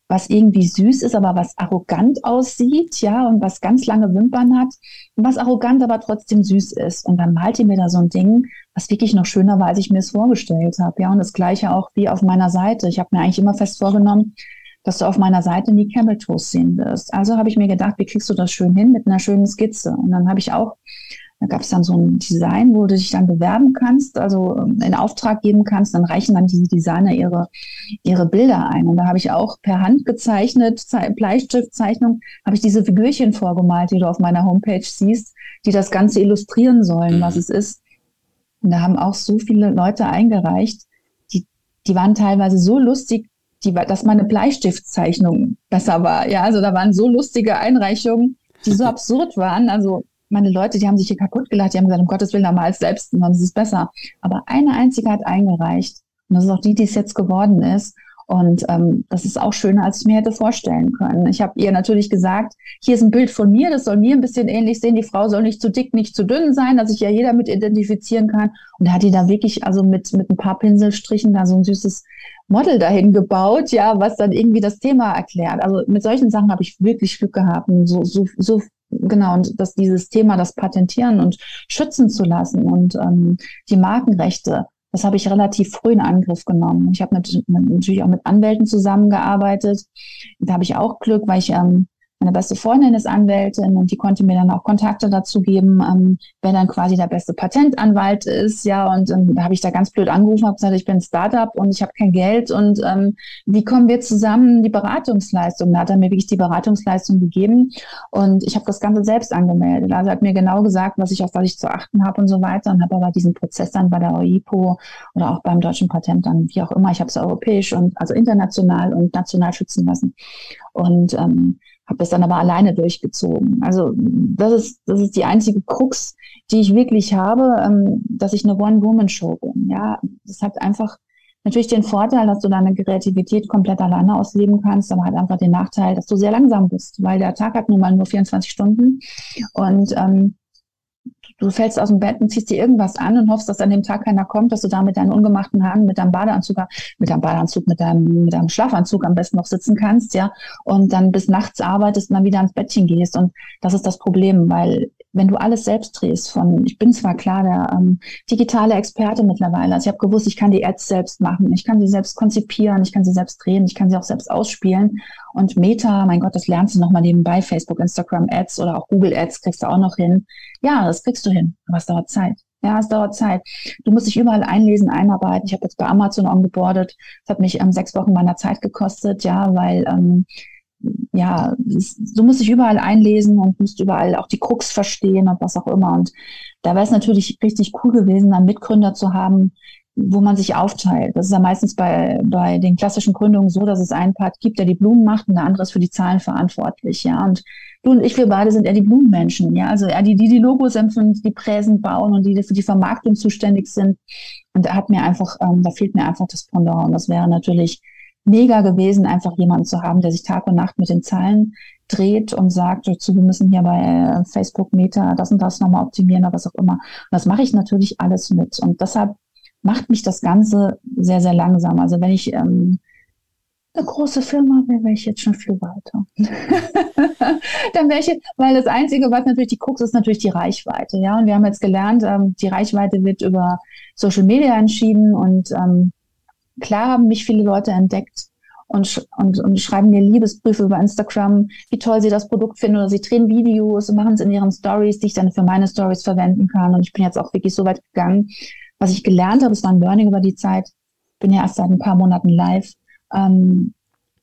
was irgendwie süß ist, aber was arrogant aussieht, ja, und was ganz lange Wimpern hat, und was arrogant, aber trotzdem süß ist. Und dann malte mir da so ein Ding, was wirklich noch schöner war, als ich mir es vorgestellt habe, ja. Und das Gleiche auch wie auf meiner Seite. Ich habe mir eigentlich immer fest vorgenommen, dass du auf meiner Seite nie Camel Toast sehen wirst. Also habe ich mir gedacht, wie kriegst du das schön hin mit einer schönen Skizze? Und dann habe ich auch, da gab es dann so ein Design, wo du dich dann bewerben kannst, also ähm, in Auftrag geben kannst, dann reichen dann diese Designer ihre, ihre Bilder ein. Und da habe ich auch per Hand gezeichnet, Bleistiftzeichnung, habe ich diese Figürchen vorgemalt, die du auf meiner Homepage siehst, die das Ganze illustrieren sollen, mhm. was es ist. Und da haben auch so viele Leute eingereicht, die, die waren teilweise so lustig, die, dass meine Bleistiftzeichnung besser war. Ja, also da waren so lustige Einreichungen, die so [laughs] absurd waren. Also meine Leute, die haben sich hier kaputt gelacht, die haben gesagt, um Gottes Willen, mal als selbst, und dann ist es besser. Aber eine einzige hat eingereicht. Und das ist auch die, die es jetzt geworden ist. Und ähm, das ist auch schöner, als ich mir hätte vorstellen können. Ich habe ihr natürlich gesagt, hier ist ein Bild von mir, das soll mir ein bisschen ähnlich sehen. Die Frau soll nicht zu dick, nicht zu dünn sein, dass sich ja jeder mit identifizieren kann. Und da hat die da wirklich also mit, mit ein paar Pinselstrichen da so ein süßes Model dahin gebaut, ja, was dann irgendwie das Thema erklärt. Also mit solchen Sachen habe ich wirklich Glück gehabt. Und so, so, so genau, und dass dieses Thema, das patentieren und schützen zu lassen und ähm, die Markenrechte das habe ich relativ früh in Angriff genommen. Ich habe natürlich auch mit Anwälten zusammengearbeitet. Da habe ich auch Glück, weil ich ähm, meine beste Freundin ist Anwältin und die konnte mir dann auch Kontakte dazu geben, ähm, wer dann quasi der beste Patentanwalt ist. Ja, und ähm, da habe ich da ganz blöd angerufen, habe gesagt, ich bin Startup und ich habe kein Geld und ähm, wie kommen wir zusammen die Beratungsleistung? Da hat er mir wirklich die Beratungsleistung gegeben und ich habe das Ganze selbst angemeldet. Also hat mir genau gesagt, was ich auf was ich zu achten habe und so weiter und habe aber diesen Prozess dann bei der OIPO oder auch beim deutschen Patent dann, wie auch immer, ich habe es europäisch und also international und national schützen lassen. Und ähm, habe das dann aber alleine durchgezogen. Also das ist, das ist die einzige Krux, die ich wirklich habe, ähm, dass ich eine One-Woman-Show bin. Ja, das hat einfach natürlich den Vorteil, dass du deine Kreativität komplett alleine ausleben kannst, aber halt einfach den Nachteil, dass du sehr langsam bist, weil der Tag hat nun mal nur 24 Stunden und ähm, du fällst aus dem Bett und ziehst dir irgendwas an und hoffst, dass an dem Tag keiner kommt, dass du da mit deinen ungemachten Haaren, mit deinem Badeanzug, mit deinem Badeanzug, mit deinem, mit deinem Schlafanzug am besten noch sitzen kannst, ja, und dann bis nachts arbeitest und dann wieder ans Bettchen gehst. Und das ist das Problem, weil wenn du alles selbst drehst, von, ich bin zwar klar der ähm, digitale Experte mittlerweile, also ich habe gewusst, ich kann die Ads selbst machen, ich kann sie selbst konzipieren, ich kann sie selbst drehen, ich kann sie auch selbst ausspielen. Und Meta, mein Gott, das lernst du nochmal nebenbei, Facebook, Instagram Ads oder auch Google Ads kriegst du auch noch hin. Ja, das kriegst du hin, aber es dauert Zeit. Ja, es dauert Zeit. Du musst dich überall einlesen, einarbeiten. Ich habe jetzt bei Amazon ongeboardet. Das hat mich ähm, sechs Wochen meiner Zeit gekostet, ja, weil ähm, ja, du musst dich überall einlesen und musst überall auch die Krux verstehen und was auch immer. Und da wäre es natürlich richtig cool gewesen, einen Mitgründer zu haben, wo man sich aufteilt. Das ist ja meistens bei, bei den klassischen Gründungen so, dass es einen Part gibt, der die Blumen macht und der andere ist für die Zahlen verantwortlich, ja. Und du und ich, wir beide sind eher die Blumenmenschen, ja. Also eher die, die die Logos empfinden, die Präsen bauen und die, die für die Vermarktung zuständig sind. Und da hat mir einfach, ähm, da fehlt mir einfach das Pendant. Und das wäre natürlich mega gewesen, einfach jemanden zu haben, der sich Tag und Nacht mit den Zahlen dreht und sagt, dazu, wir müssen hier bei äh, Facebook Meta das und das nochmal optimieren oder was auch immer. Und das mache ich natürlich alles mit. Und deshalb macht mich das Ganze sehr, sehr langsam. Also wenn ich ähm, eine große Firma wäre, wäre ich jetzt schon viel weiter. [laughs] Dann wäre ich, weil das Einzige, was natürlich die Krux ist, natürlich die Reichweite. Ja, und wir haben jetzt gelernt, ähm, die Reichweite wird über Social Media entschieden und ähm, klar haben mich viele Leute entdeckt und, und, und schreiben mir Liebesbriefe über Instagram, wie toll sie das Produkt finden oder sie drehen Videos und machen es in ihren Stories, die ich dann für meine Stories verwenden kann. Und ich bin jetzt auch wirklich so weit gegangen. Was ich gelernt habe, es war ein Learning über die Zeit, bin ja erst seit ein paar Monaten live, ähm,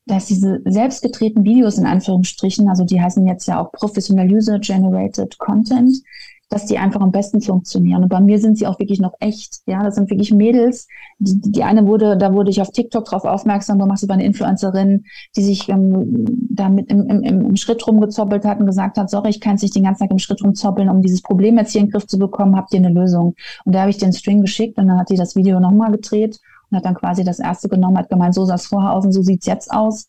dass diese selbst gedrehten Videos in Anführungsstrichen, also die heißen jetzt ja auch Professional User Generated Content, dass die einfach am besten funktionieren. Und bei mir sind sie auch wirklich noch echt. Ja, das sind wirklich Mädels. Die, die eine wurde, da wurde ich auf TikTok drauf aufmerksam gemacht, über eine Influencerin, die sich ähm, da mit im, im, im Schritt rumgezoppelt hat und gesagt hat, sorry, ich kann es nicht den ganzen Tag im Schritt rumzoppeln, um dieses Problem jetzt hier in den Griff zu bekommen, habt ihr eine Lösung? Und da habe ich den String geschickt und dann hat die das Video nochmal gedreht und hat dann quasi das erste genommen, hat gemeint, so sah es vorher aus und so sieht's jetzt aus.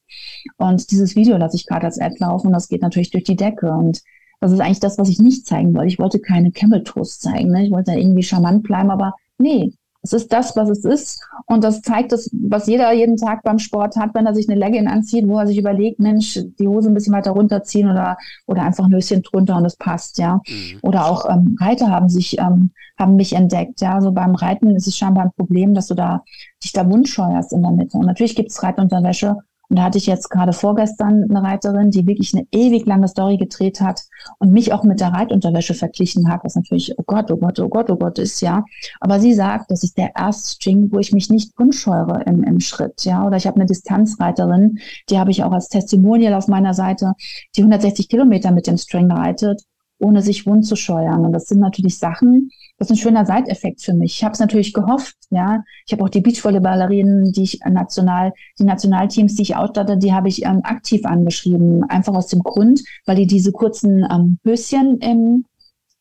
Und dieses Video lasse ich gerade als Ad laufen und das geht natürlich durch die Decke. Und das ist eigentlich das, was ich nicht zeigen wollte. Ich wollte keine Camel Toast zeigen. Ne? Ich wollte da irgendwie charmant bleiben, aber nee, es ist das, was es ist. Und das zeigt das, was jeder jeden Tag beim Sport hat, wenn er sich eine Legging anzieht, wo er sich überlegt, Mensch, die Hose ein bisschen weiter runterziehen oder, oder einfach ein Höschen drunter und es passt, ja. Mhm. Oder auch ähm, Reiter haben sich, ähm, haben mich entdeckt, ja. So beim Reiten ist es scheinbar ein Problem, dass du da dich da wundscheuerst in der Mitte. Und natürlich gibt es Reitunterwäsche, und da hatte ich jetzt gerade vorgestern eine Reiterin, die wirklich eine ewig lange Story gedreht hat und mich auch mit der Reitunterwäsche verglichen hat, was natürlich, oh Gott, oh Gott, oh Gott, oh Gott ist, ja. Aber sie sagt, das ist der erste String, wo ich mich nicht unscheure im, im Schritt, ja. Oder ich habe eine Distanzreiterin, die habe ich auch als Testimonial auf meiner Seite, die 160 Kilometer mit dem String reitet, ohne sich wund zu scheuern. Und das sind natürlich Sachen, das ist ein schöner Seiteffekt für mich. Ich habe es natürlich gehofft, ja. Ich habe auch die Beachvolleyballerinnen, die ich national, die Nationalteams, die ich ausstatte, die habe ich ähm, aktiv angeschrieben. Einfach aus dem Grund, weil die diese kurzen ähm, Höschen im,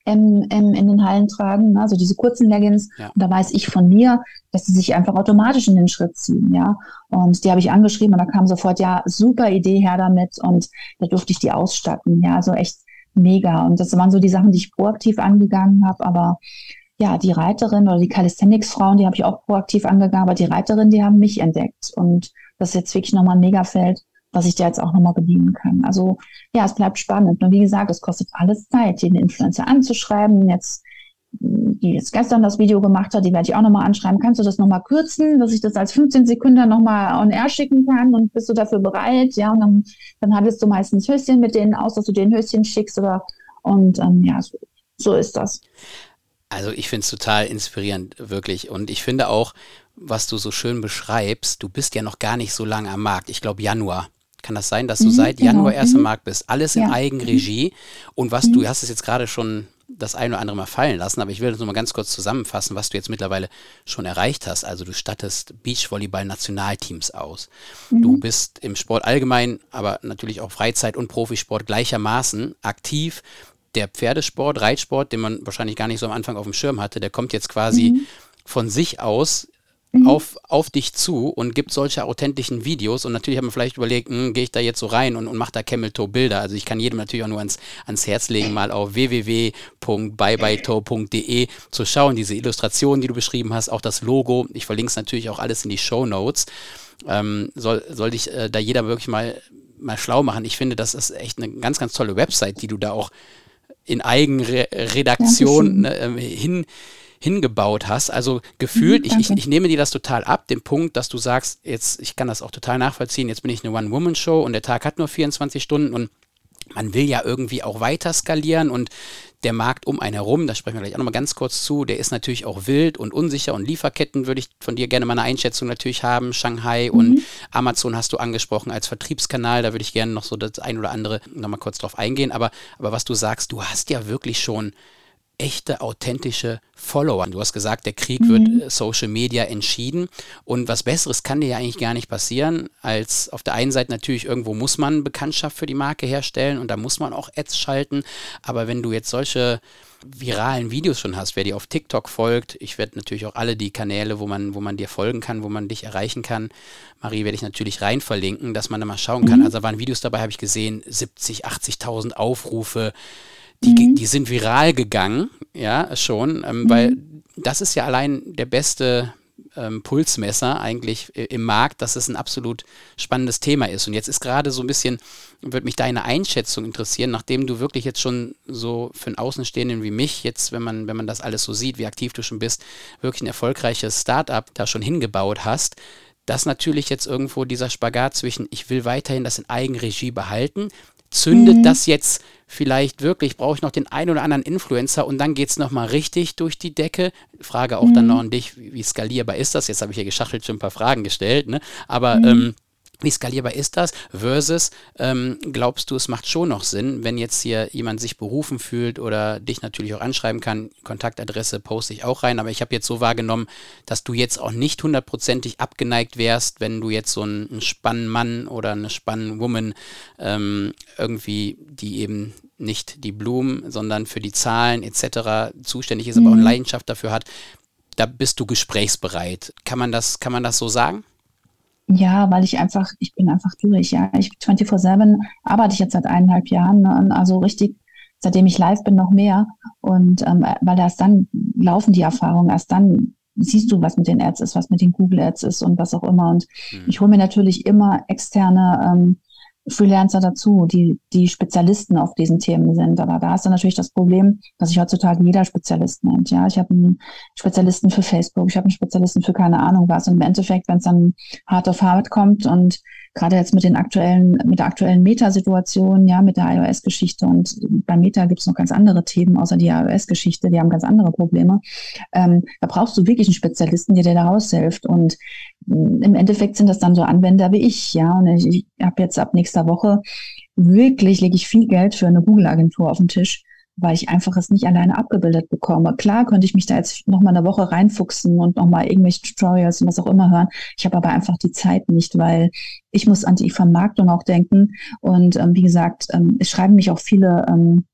im, im, in den Hallen tragen, ne? also diese kurzen Leggings. Ja. Und da weiß ich von mir, dass sie sich einfach automatisch in den Schritt ziehen, ja. Und die habe ich angeschrieben und da kam sofort, ja, super Idee her damit und da durfte ich die ausstatten, ja. Also echt mega. Und das waren so die Sachen, die ich proaktiv angegangen habe. Aber ja, die Reiterin oder die Calisthenics-Frauen, die habe ich auch proaktiv angegangen, aber die Reiterin, die haben mich entdeckt. Und das ist jetzt wirklich nochmal ein Megafeld, was ich da jetzt auch nochmal bedienen kann. Also ja, es bleibt spannend. Und wie gesagt, es kostet alles Zeit, den Influencer anzuschreiben. Jetzt die jetzt gestern das Video gemacht hat, die werde ich auch nochmal anschreiben. Kannst du das nochmal kürzen, dass ich das als 15 Sekunden nochmal on air schicken kann und bist du dafür bereit? Ja, und dann, dann hattest du meistens Höschen mit denen aus, dass du den Höschen schickst oder und ähm, ja, so, so ist das. Also ich finde es total inspirierend, wirklich. Und ich finde auch, was du so schön beschreibst, du bist ja noch gar nicht so lange am Markt. Ich glaube Januar. Kann das sein, dass du mhm, seit genau. Januar erst mhm. am Markt bist? Alles in ja. Eigenregie. Und was mhm. du hast es jetzt gerade schon das ein oder andere mal fallen lassen, aber ich will das nochmal ganz kurz zusammenfassen, was du jetzt mittlerweile schon erreicht hast. Also du stattest Beachvolleyball-Nationalteams aus. Mhm. Du bist im Sport allgemein, aber natürlich auch Freizeit- und Profisport gleichermaßen aktiv. Der Pferdesport, Reitsport, den man wahrscheinlich gar nicht so am Anfang auf dem Schirm hatte, der kommt jetzt quasi mhm. von sich aus mhm. auf, auf dich zu und gibt solche authentischen Videos. Und natürlich hat man vielleicht überlegt, hm, gehe ich da jetzt so rein und, und mache da Camel Toe Bilder. Also ich kann jedem natürlich auch nur ans, ans Herz legen, mal auf www.byebyettoe.de zu schauen. Diese Illustrationen, die du beschrieben hast, auch das Logo. Ich verlinke es natürlich auch alles in die Show Notes. Ähm, soll, soll dich äh, da jeder wirklich mal, mal schlau machen. Ich finde, das ist echt eine ganz, ganz tolle Website, die du da auch in Eigenredaktion äh, hin hingebaut hast. Also gefühlt, mhm, ich, ich, ich, nehme dir das total ab, den Punkt, dass du sagst, jetzt, ich kann das auch total nachvollziehen, jetzt bin ich eine One-Woman-Show und der Tag hat nur 24 Stunden und man will ja irgendwie auch weiter skalieren und der Markt um einen herum, da sprechen wir gleich auch nochmal ganz kurz zu, der ist natürlich auch wild und unsicher und Lieferketten würde ich von dir gerne mal eine Einschätzung natürlich haben. Shanghai mhm. und Amazon hast du angesprochen als Vertriebskanal, da würde ich gerne noch so das ein oder andere nochmal kurz drauf eingehen. Aber, aber was du sagst, du hast ja wirklich schon echte, authentische Follower. Du hast gesagt, der Krieg mhm. wird äh, Social Media entschieden. Und was Besseres kann dir ja eigentlich gar nicht passieren, als auf der einen Seite natürlich irgendwo muss man Bekanntschaft für die Marke herstellen und da muss man auch Ads schalten. Aber wenn du jetzt solche viralen Videos schon hast, wer dir auf TikTok folgt, ich werde natürlich auch alle die Kanäle, wo man, wo man dir folgen kann, wo man dich erreichen kann, Marie werde ich natürlich rein verlinken, dass man da mal schauen kann. Mhm. Also da waren Videos dabei, habe ich gesehen, 70, 80.000 Aufrufe, die, mhm. die sind viral gegangen, ja, schon, ähm, mhm. weil das ist ja allein der beste ähm, Pulsmesser eigentlich im Markt, dass es ein absolut spannendes Thema ist. Und jetzt ist gerade so ein bisschen, würde mich deine Einschätzung interessieren, nachdem du wirklich jetzt schon so für einen Außenstehenden wie mich, jetzt, wenn man, wenn man das alles so sieht, wie aktiv du schon bist, wirklich ein erfolgreiches Startup da schon hingebaut hast, dass natürlich jetzt irgendwo dieser Spagat zwischen, ich will weiterhin das in Eigenregie behalten, zündet mhm. das jetzt vielleicht wirklich, brauche ich noch den einen oder anderen Influencer und dann geht es nochmal richtig durch die Decke. Frage auch mhm. dann noch an dich, wie, skalierbar ist das? Jetzt habe ich hier geschachtelt schon ein paar Fragen gestellt, ne? aber mhm. ähm, Wie skalierbar ist das? Versus, ähm, glaubst du, es macht schon noch Sinn, wenn jetzt hier jemand sich berufen fühlt oder dich natürlich auch anschreiben kann, Kontaktadresse poste ich auch rein, aber ich habe jetzt so wahrgenommen, dass du jetzt auch nicht hundertprozentig abgeneigt wärst, wenn du jetzt so einen, einen Spannmann oder eine Spannwoman ähm, irgendwie, die eben nicht die Blumen, sondern für die Zahlen etc. zuständig ist, mhm. aber auch eine mhm. Leidenschaft dafür hat, da bist du gesprächsbereit. Kann man das, kann man das so sagen? Ja, weil ich einfach, ich bin einfach durch, ja. Ich 24-7 arbeite ich jetzt seit eineinhalb Jahren, ne? also richtig, seitdem ich live bin, noch mehr. Und ähm, weil erst dann laufen die Erfahrungen, erst dann siehst du, was mit den Ads ist, was mit den Google Ads ist und was auch immer. Und mhm. ich hole mir natürlich immer externe ähm, Freelancer dazu, die, die Spezialisten auf diesen Themen sind. Aber da ist dann natürlich das Problem, dass sich heutzutage jeder Spezialist nennt. Ja, ich habe einen Spezialisten für Facebook, ich habe einen Spezialisten für keine Ahnung was. Und im Endeffekt, wenn es dann hart auf hart kommt und gerade jetzt mit den aktuellen, mit der aktuellen Meta-Situation, ja, mit der iOS-Geschichte und bei Meta gibt es noch ganz andere Themen, außer die iOS-Geschichte, die haben ganz andere Probleme. Ähm, da brauchst du wirklich einen Spezialisten, der dir da raushilft. Und mm, im Endeffekt sind das dann so Anwender wie ich, ja. Und ich, ich habe jetzt ab nächster Woche wirklich lege ich viel Geld für eine Google-Agentur auf den Tisch, weil ich einfach es nicht alleine abgebildet bekomme. Klar könnte ich mich da jetzt noch mal eine Woche reinfuchsen und noch mal irgendwelche Tutorials und was auch immer hören. Ich habe aber einfach die Zeit nicht, weil ich muss an die Vermarktung auch denken. Und ähm, wie gesagt, ähm, es schreiben mich auch viele ähm,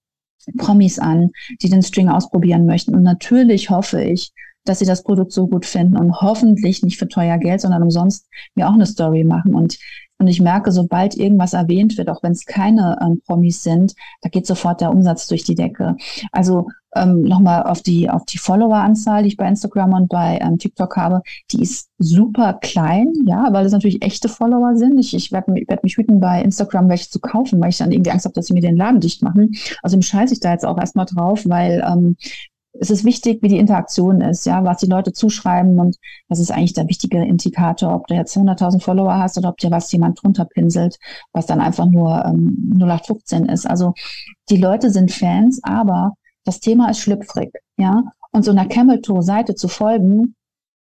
Promis an, die den String ausprobieren möchten. Und natürlich hoffe ich, dass sie das Produkt so gut finden und hoffentlich nicht für teuer Geld, sondern umsonst mir auch eine Story machen. Und und ich merke, sobald irgendwas erwähnt wird, auch wenn es keine ähm, Promis sind, da geht sofort der Umsatz durch die Decke. Also ähm, nochmal auf die, auf die Follower-Anzahl, die ich bei Instagram und bei ähm, TikTok habe, die ist super klein, ja, weil es natürlich echte Follower sind. Ich, ich werde werd mich hüten, bei Instagram welche zu kaufen, weil ich dann irgendwie Angst habe, dass sie mir den Laden dicht machen. Also scheiße ich da jetzt auch erstmal drauf, weil ähm, es ist wichtig, wie die Interaktion ist, ja, was die Leute zuschreiben und das ist eigentlich der wichtige Indikator, ob du jetzt 100.000 Follower hast oder ob dir was jemand drunter pinselt, was dann einfach nur ähm, 0815 ist. Also die Leute sind Fans, aber das Thema ist schlüpfrig, ja. Und so einer Camel Tour Seite zu folgen,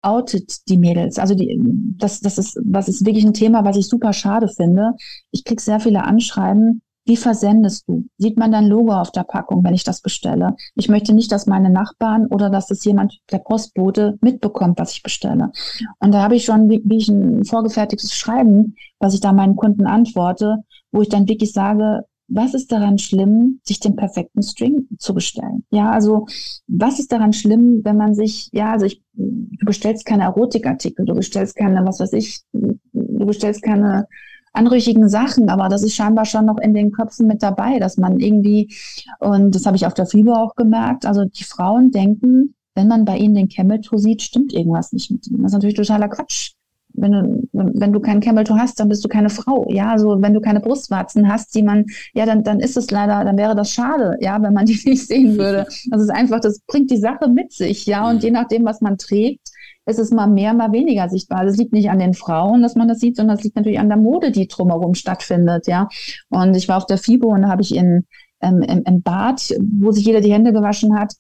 outet die Mädels. Also die, das, das ist, was ist wirklich ein Thema, was ich super schade finde. Ich krieg sehr viele Anschreiben, wie versendest du? Sieht man dein Logo auf der Packung, wenn ich das bestelle? Ich möchte nicht, dass meine Nachbarn oder dass es jemand, der Postbote, mitbekommt, was ich bestelle. Und da habe ich schon wie, wie ich ein vorgefertigtes Schreiben, was ich da meinen Kunden antworte, wo ich dann wirklich sage, was ist daran schlimm, sich den perfekten String zu bestellen? Ja, also was ist daran schlimm, wenn man sich, ja, also ich, du bestellst keine Erotikartikel, du bestellst keine, was weiß ich, du bestellst keine anrüchigen Sachen, aber das ist scheinbar schon noch in den Köpfen mit dabei, dass man irgendwie, und das habe ich auf der FIBO auch gemerkt, also die Frauen denken, wenn man bei ihnen den Camel Toe sieht, stimmt irgendwas nicht mit ihnen. Das ist natürlich totaler Quatsch. Wenn du, wenn du keinen Camel Toe hast, dann bist du keine Frau. Ja, also wenn du keine Brustwarzen hast, die man, ja, dann, dann ist es leider, dann wäre das schade, ja, wenn man die [laughs] nicht sehen würde. Das ist einfach, das bringt die Sache mit sich, ja, und je nachdem, was man trägt, ist es mal mehr, mal weniger sichtbar. Also es liegt nicht an den Frauen, dass man das sieht, sondern es liegt natürlich an der Mode, die drumherum stattfindet, ja. Und ich war auf der FIBO und da habe ich in, ähm, im, im Bad, wo sich jeder die Hände gewaschen hat,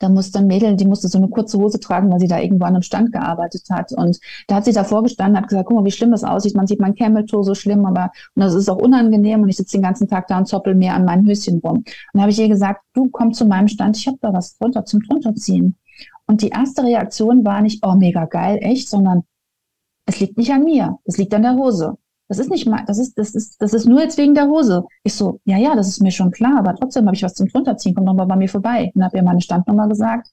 da musste ein Mädel, die musste so eine kurze Hose tragen, weil sie da irgendwo an einem Stand gearbeitet hat. Und da hat sie davor gestanden, hat gesagt, guck mal, wie schlimm das aussieht. Man sieht mein Camel Toe so schlimm, aber und das ist auch unangenehm. Und ich sitze den ganzen Tag da und zoppel mir an meinen Höschen rum. Und da habe ich ihr gesagt, du komm zu meinem Stand, ich habe da was drunter zum drunterziehen. Und die erste Reaktion war nicht, oh, mega geil, echt, sondern es liegt nicht an mir, es liegt an der Hose. Das ist nicht mal, das ist, das ist, das ist nur jetzt wegen der Hose. Ich so, ja, ja, das ist mir schon klar, aber trotzdem habe ich was zum drunterziehen, komm doch mal bei mir vorbei. Und habe ihr meine Standnummer gesagt.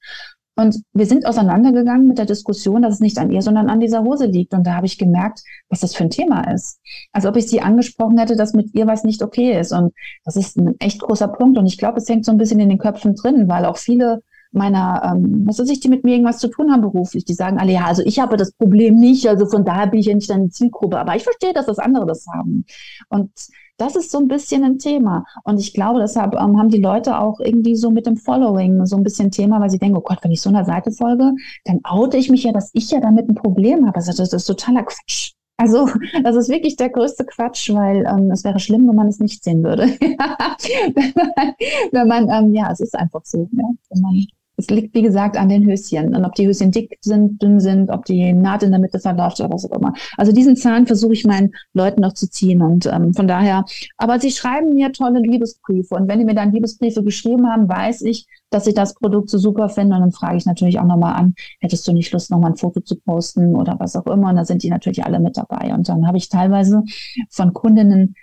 Und wir sind auseinandergegangen mit der Diskussion, dass es nicht an ihr, sondern an dieser Hose liegt. Und da habe ich gemerkt, was das für ein Thema ist. Als ob ich sie angesprochen hätte, dass mit ihr was nicht okay ist. Und das ist ein echt großer Punkt. Und ich glaube, es hängt so ein bisschen in den Köpfen drin, weil auch viele meiner, ähm, was weiß ich, die mit mir irgendwas zu tun haben beruflich. Die sagen alle, ja, also ich habe das Problem nicht, also von daher bin ich ja nicht deine Zielgruppe. Aber ich verstehe, dass das andere das haben. Und das ist so ein bisschen ein Thema. Und ich glaube, deshalb ähm, haben die Leute auch irgendwie so mit dem Following so ein bisschen Thema, weil sie denken, oh Gott, wenn ich so einer Seite folge, dann oute ich mich ja, dass ich ja damit ein Problem habe. Also das ist totaler Quatsch. Also, das ist wirklich der größte Quatsch, weil ähm, es wäre schlimm, wenn man es nicht sehen würde. [laughs] wenn man, wenn man ähm, ja, es ist einfach so. Ja, wenn man Es liegt, wie gesagt, an den Höschen. Und ob die Höschen dick sind, dünn sind, ob die Naht in der Mitte verläuft oder was auch immer. Also diesen Zahn versuche ich meinen Leuten noch zu ziehen. Und ähm, von daher, aber sie schreiben mir tolle Liebesbriefe. Und wenn die mir dann Liebesbriefe geschrieben haben, weiß ich, dass ich das Produkt so super finde. Und dann frage ich natürlich auch nochmal an, hättest du nicht Lust, nochmal ein Foto zu posten oder was auch immer. Und da sind die natürlich alle mit dabei. Und dann habe ich teilweise von Kundinnen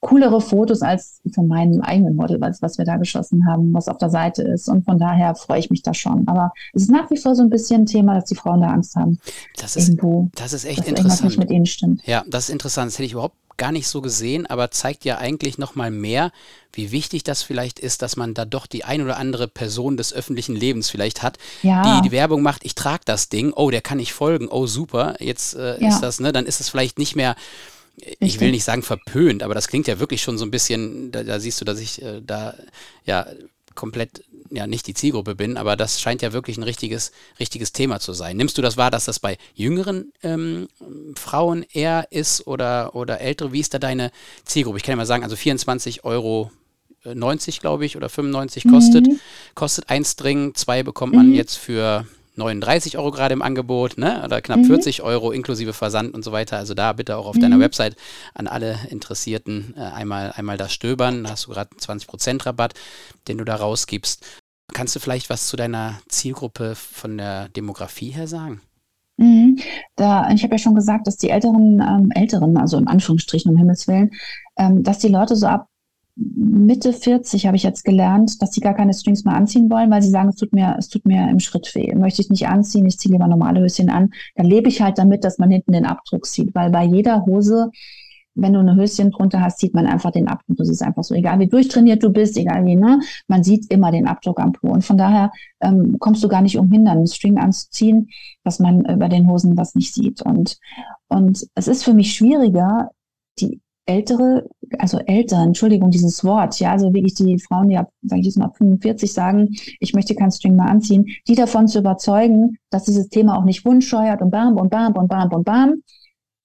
coolere Fotos als von meinem eigenen Model, was, was wir da geschossen haben, was auf der Seite ist. Und von daher freue ich mich da schon. Aber es ist nach wie vor so ein bisschen ein Thema, dass die Frauen da Angst haben. Das ist, irgendwo, das ist echt interessant. Nicht mit ihnen stimmt. Ja, das ist interessant. Das hätte ich überhaupt gar nicht so gesehen, aber zeigt ja eigentlich noch mal mehr, wie wichtig das vielleicht ist, dass man da doch die ein oder andere Person des öffentlichen Lebens vielleicht hat, ja. die die Werbung macht, ich trage das Ding, oh, der kann ich folgen, oh super, jetzt äh, ja. ist das, ne, dann ist es vielleicht nicht mehr ich will nicht sagen verpönt, aber das klingt ja wirklich schon so ein bisschen, da, da siehst du, dass ich äh, da ja komplett ja nicht die Zielgruppe bin, aber das scheint ja wirklich ein richtiges, richtiges Thema zu sein. Nimmst du das wahr, dass das bei jüngeren ähm, Frauen eher ist oder, oder ältere? Wie ist da deine Zielgruppe? Ich kann ja mal sagen, also 24 Euro 90, äh, glaube ich, oder 95 kostet, mhm. kostet ein String, zwei bekommt man mhm. jetzt für 39 Euro gerade im Angebot, ne? Oder knapp mhm. 40 Euro inklusive Versand und so weiter. Also da bitte auch auf mhm. deiner Website an alle Interessierten äh, einmal, einmal das stöbern. Da hast du gerade 20% Rabatt, den du da rausgibst. Kannst du vielleicht was zu deiner Zielgruppe von der Demografie her sagen? Mhm. Da, ich habe ja schon gesagt, dass die älteren, ähm, älteren, also im Anführungsstrichen um Himmels Willen, ähm, dass die Leute so ab Mitte 40 habe ich jetzt gelernt, dass sie gar keine Strings mehr anziehen wollen, weil sie sagen, es tut mir, es tut mir im Schritt weh. Möchte ich nicht anziehen, ich ziehe lieber normale Höschen an. Dann lebe ich halt damit, dass man hinten den Abdruck sieht, weil bei jeder Hose, wenn du eine Höschen drunter hast, sieht man einfach den Abdruck. Das ist einfach so, egal wie durchtrainiert du bist, egal wie, ne, man sieht immer den Abdruck am Po. Und von daher ähm, kommst du gar nicht umhin, dann einen String anzuziehen, dass man über den Hosen was nicht sieht. Und, und es ist für mich schwieriger, die ältere, also älter, Entschuldigung, dieses Wort, ja, also wirklich die Frauen, die ab, sage ich jetzt mal, 45 sagen, ich möchte keinen String mehr anziehen, die davon zu überzeugen, dass dieses Thema auch nicht wundscheuert und bam und bam und bam und bam,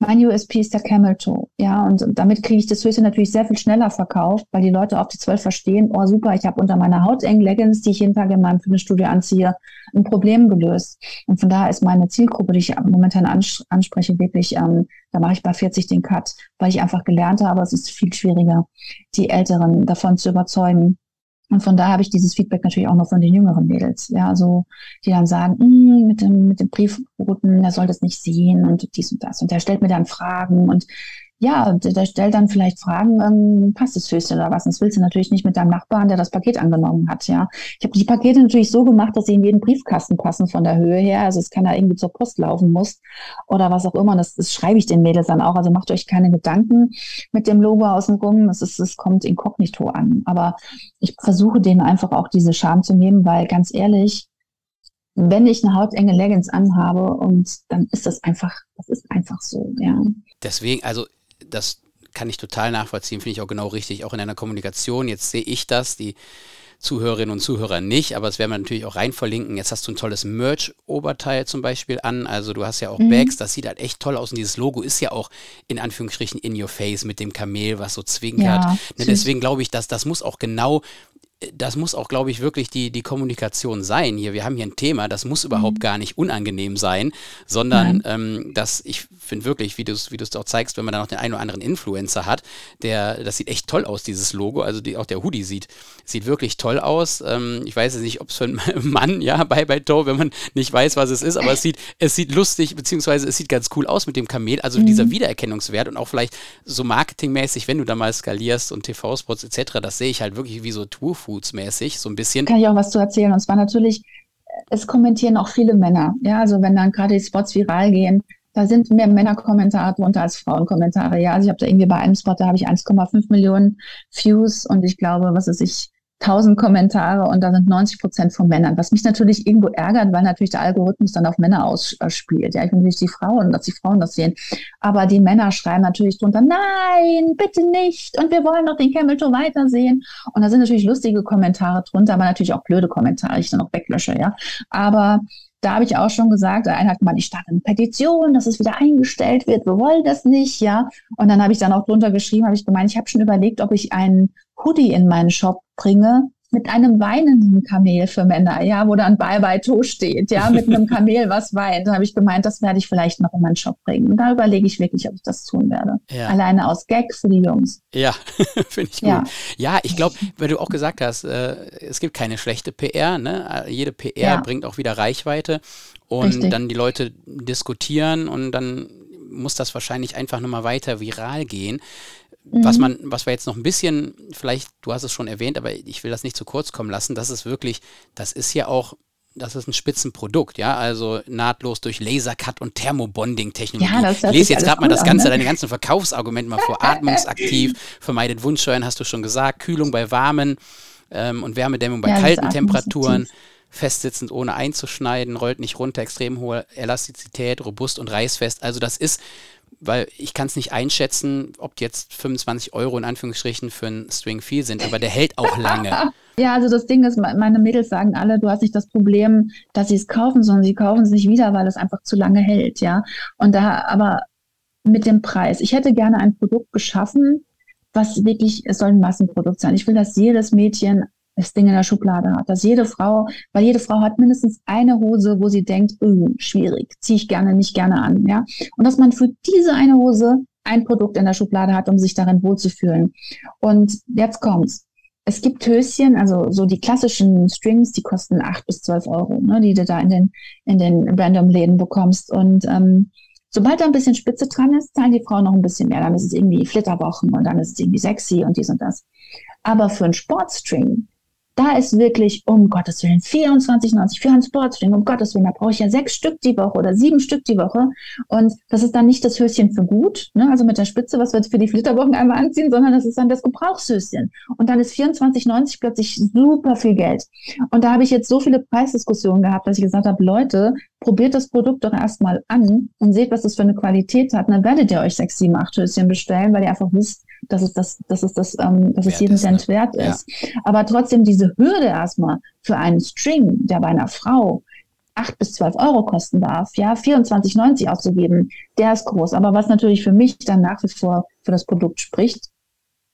mein USP ist der Camel Toe. Ja, und damit kriege ich das Höschen natürlich sehr viel schneller verkauft, weil die Leute auf die 12 verstehen, oh super, ich habe unter meiner hautengen Leggings, die ich jeden Tag in meinem Fitnessstudio anziehe, ein Problem gelöst. Und von daher ist meine Zielgruppe, die ich momentan anspreche, wirklich, ähm, da mache ich bei 40 den Cut, weil ich einfach gelernt habe, es ist viel schwieriger, die Älteren davon zu überzeugen, und von da habe ich dieses Feedback natürlich auch noch von den jüngeren Mädels, ja, also die dann sagen, mm, mit dem mit dem Briefboten, der soll das nicht sehen und dies und das. Und der stellt mir dann Fragen und ja, der, der stellt dann vielleicht Fragen, ähm, passt das Höchste oder was? Das willst du natürlich nicht mit deinem Nachbarn, der das Paket angenommen hat, ja. Ich habe die Pakete natürlich so gemacht, dass sie in jeden Briefkasten passen von der Höhe her. Also es kann da irgendwie zur Post laufen muss oder was auch immer. Das, das schreibe ich den Mädels dann auch. Also macht euch keine Gedanken mit dem Logo außenrum. Es, ist, es kommt inkognito an. Aber ich versuche denen einfach auch diese Scham zu nehmen, weil ganz ehrlich, wenn ich eine hautenge Leggings anhabe und dann ist das einfach, das ist einfach so, ja. Deswegen, also das kann ich total nachvollziehen, finde ich auch genau richtig, auch in einer Kommunikation. Jetzt sehe ich das, die Zuhörerinnen und Zuhörer nicht, aber es werden wir natürlich auch rein verlinken. Jetzt hast du ein tolles Merch-Oberteil zum Beispiel an, also du hast ja auch mhm. Bags, das sieht halt echt toll aus und dieses Logo ist ja auch in Anführungsstrichen in your face mit dem Kamel, was so zwinkert. Ja, ne, deswegen glaube ich, dass das muss auch genau das muss auch, glaube ich, wirklich die, die Kommunikation sein hier. Wir haben hier ein Thema, das muss überhaupt mhm. gar nicht unangenehm sein, sondern ähm, dass ich finde wirklich, wie du es wie auch zeigst, wenn man da noch den einen oder anderen Influencer hat, der, das sieht echt toll aus, dieses Logo. Also die, auch der Hoodie sieht, sieht wirklich toll aus. Ähm, ich weiß jetzt nicht, ob es für einen [laughs] Mann, ja, bei bei Toe, wenn man nicht weiß, was es ist, aber es sieht, es sieht lustig, beziehungsweise es sieht ganz cool aus mit dem Kamel. Also mhm. dieser Wiedererkennungswert und auch vielleicht so marketingmäßig, wenn du da mal skalierst und TV-Spots etc., das sehe ich halt wirklich wie so Tour Foods-mäßig, so ein bisschen. Kann ich auch was zu erzählen. Und zwar natürlich, es kommentieren auch viele Männer. Ja, also wenn dann gerade die Spots viral gehen, da sind mehr Männerkommentare drunter als Frauenkommentare. Ja, also ich habe da irgendwie bei einem Spot, da habe ich 1,5 Millionen Views und ich glaube, was ist ich, 1000 Kommentare und da sind 90 Prozent von Männern, was mich natürlich irgendwo ärgert, weil natürlich der Algorithmus dann auf Männer ausspielt. Ja, ich will natürlich die Frauen, dass die Frauen das sehen. Aber die Männer schreiben natürlich drunter, nein, bitte nicht und wir wollen doch den Camel Toe weitersehen. Und da sind natürlich lustige Kommentare drunter, aber natürlich auch blöde Kommentare, die ich dann auch weglösche, ja. Aber da habe ich auch schon gesagt, einer hat gemeint, ich starte eine Petition, dass es wieder eingestellt wird, wir wollen das nicht, ja. Und dann habe ich dann auch drunter geschrieben, habe ich gemeint, ich habe schon überlegt, ob ich einen Hoodie in meinen Shop bringe mit einem weinenden Kamel für Männer, ja, wo dann Bye Bye To steht, ja, mit einem [laughs] Kamel, was weint. Da habe ich gemeint, das werde ich vielleicht noch in meinen Shop bringen. Und da überlege ich wirklich, ob ich das tun werde. Ja. Alleine aus Gag für die Jungs. Ja, [laughs] finde ich gut. Ja, ja ich glaube, weil du auch gesagt hast, äh, es gibt keine schlechte PR, ne? Jede PR ja. bringt auch wieder Reichweite und Richtig. dann die Leute diskutieren und dann muss das wahrscheinlich einfach nochmal weiter viral gehen. Mhm. Was man, was wir jetzt noch ein bisschen, vielleicht, du hast es schon erwähnt, aber ich will das nicht zu kurz kommen lassen, das ist wirklich, das ist ja auch das ist ein Spitzenprodukt, ja, also nahtlos durch Lasercut und Thermobonding-Technologie. Ja, ich lese jetzt gerade mal das Ganze, an, ne? deine ganzen Verkaufsargumente mal vor. Atmungsaktiv, [laughs] vermeidet Wundsteuern, hast du schon gesagt, Kühlung bei warmen ähm, und Wärmedämmung bei ja, kalten Temperaturen, festsitzend ohne einzuschneiden, rollt nicht runter, extrem hohe Elastizität, robust und reißfest. Also das ist weil ich kann es nicht einschätzen, ob jetzt 25 Euro in Anführungsstrichen für einen String viel sind, aber der hält auch lange. [laughs] Ja, also das Ding ist, meine Mädels sagen alle, du hast nicht das Problem, dass sie es kaufen, sondern sie kaufen es nicht wieder, weil es einfach zu lange hält, ja. Und da aber mit dem Preis. Ich hätte gerne ein Produkt geschaffen, was wirklich, es soll ein Massenprodukt sein. Ich will, dass jedes Mädchen das Ding in der Schublade hat. Dass jede Frau, weil jede Frau hat mindestens eine Hose, wo sie denkt, oh, schwierig, ziehe ich gerne, nicht gerne an, ja. Und dass man für diese eine Hose ein Produkt in der Schublade hat, um sich darin wohlzufühlen. Und jetzt kommt's. Es gibt Höschen, also so die klassischen Strings, die kosten acht bis zwölf Euro, ne, die du da in den, in den Random-Läden bekommst. Und ähm, sobald da ein bisschen Spitze dran ist, zahlen die Frauen noch ein bisschen mehr. Dann ist es irgendwie Flitterwochen und dann ist es irgendwie sexy und dies und das. Aber für einen Sportstring, da ist wirklich, um Gottes Willen, 24,90 für ein Sportsstring, um Gottes Willen, da brauche ich ja sechs Stück die Woche oder sieben Stück die Woche. Und das ist dann nicht das Höschen für gut, ne? also mit der Spitze, was wir für die Flitterwochen einmal anziehen, sondern das ist dann das Gebrauchshöschen. Und dann ist 24,90 plötzlich super viel Geld. Und da habe ich jetzt so viele Preisdiskussionen gehabt, dass ich gesagt habe, Leute, probiert das Produkt doch erstmal an und seht, was das für eine Qualität hat. Und dann werdet ihr euch sechs, sieben, acht Höschen bestellen, weil ihr einfach wisst, dass es das, dass es das, ähm, dass es jeden Cent ne? wert ist. Ja. Aber trotzdem diese Hürde erstmal für einen String, der bei einer Frau acht bis zwölf Euro kosten darf, ja, 24,90 auszugeben, der ist groß. Aber was natürlich für mich dann nach wie vor für das Produkt spricht,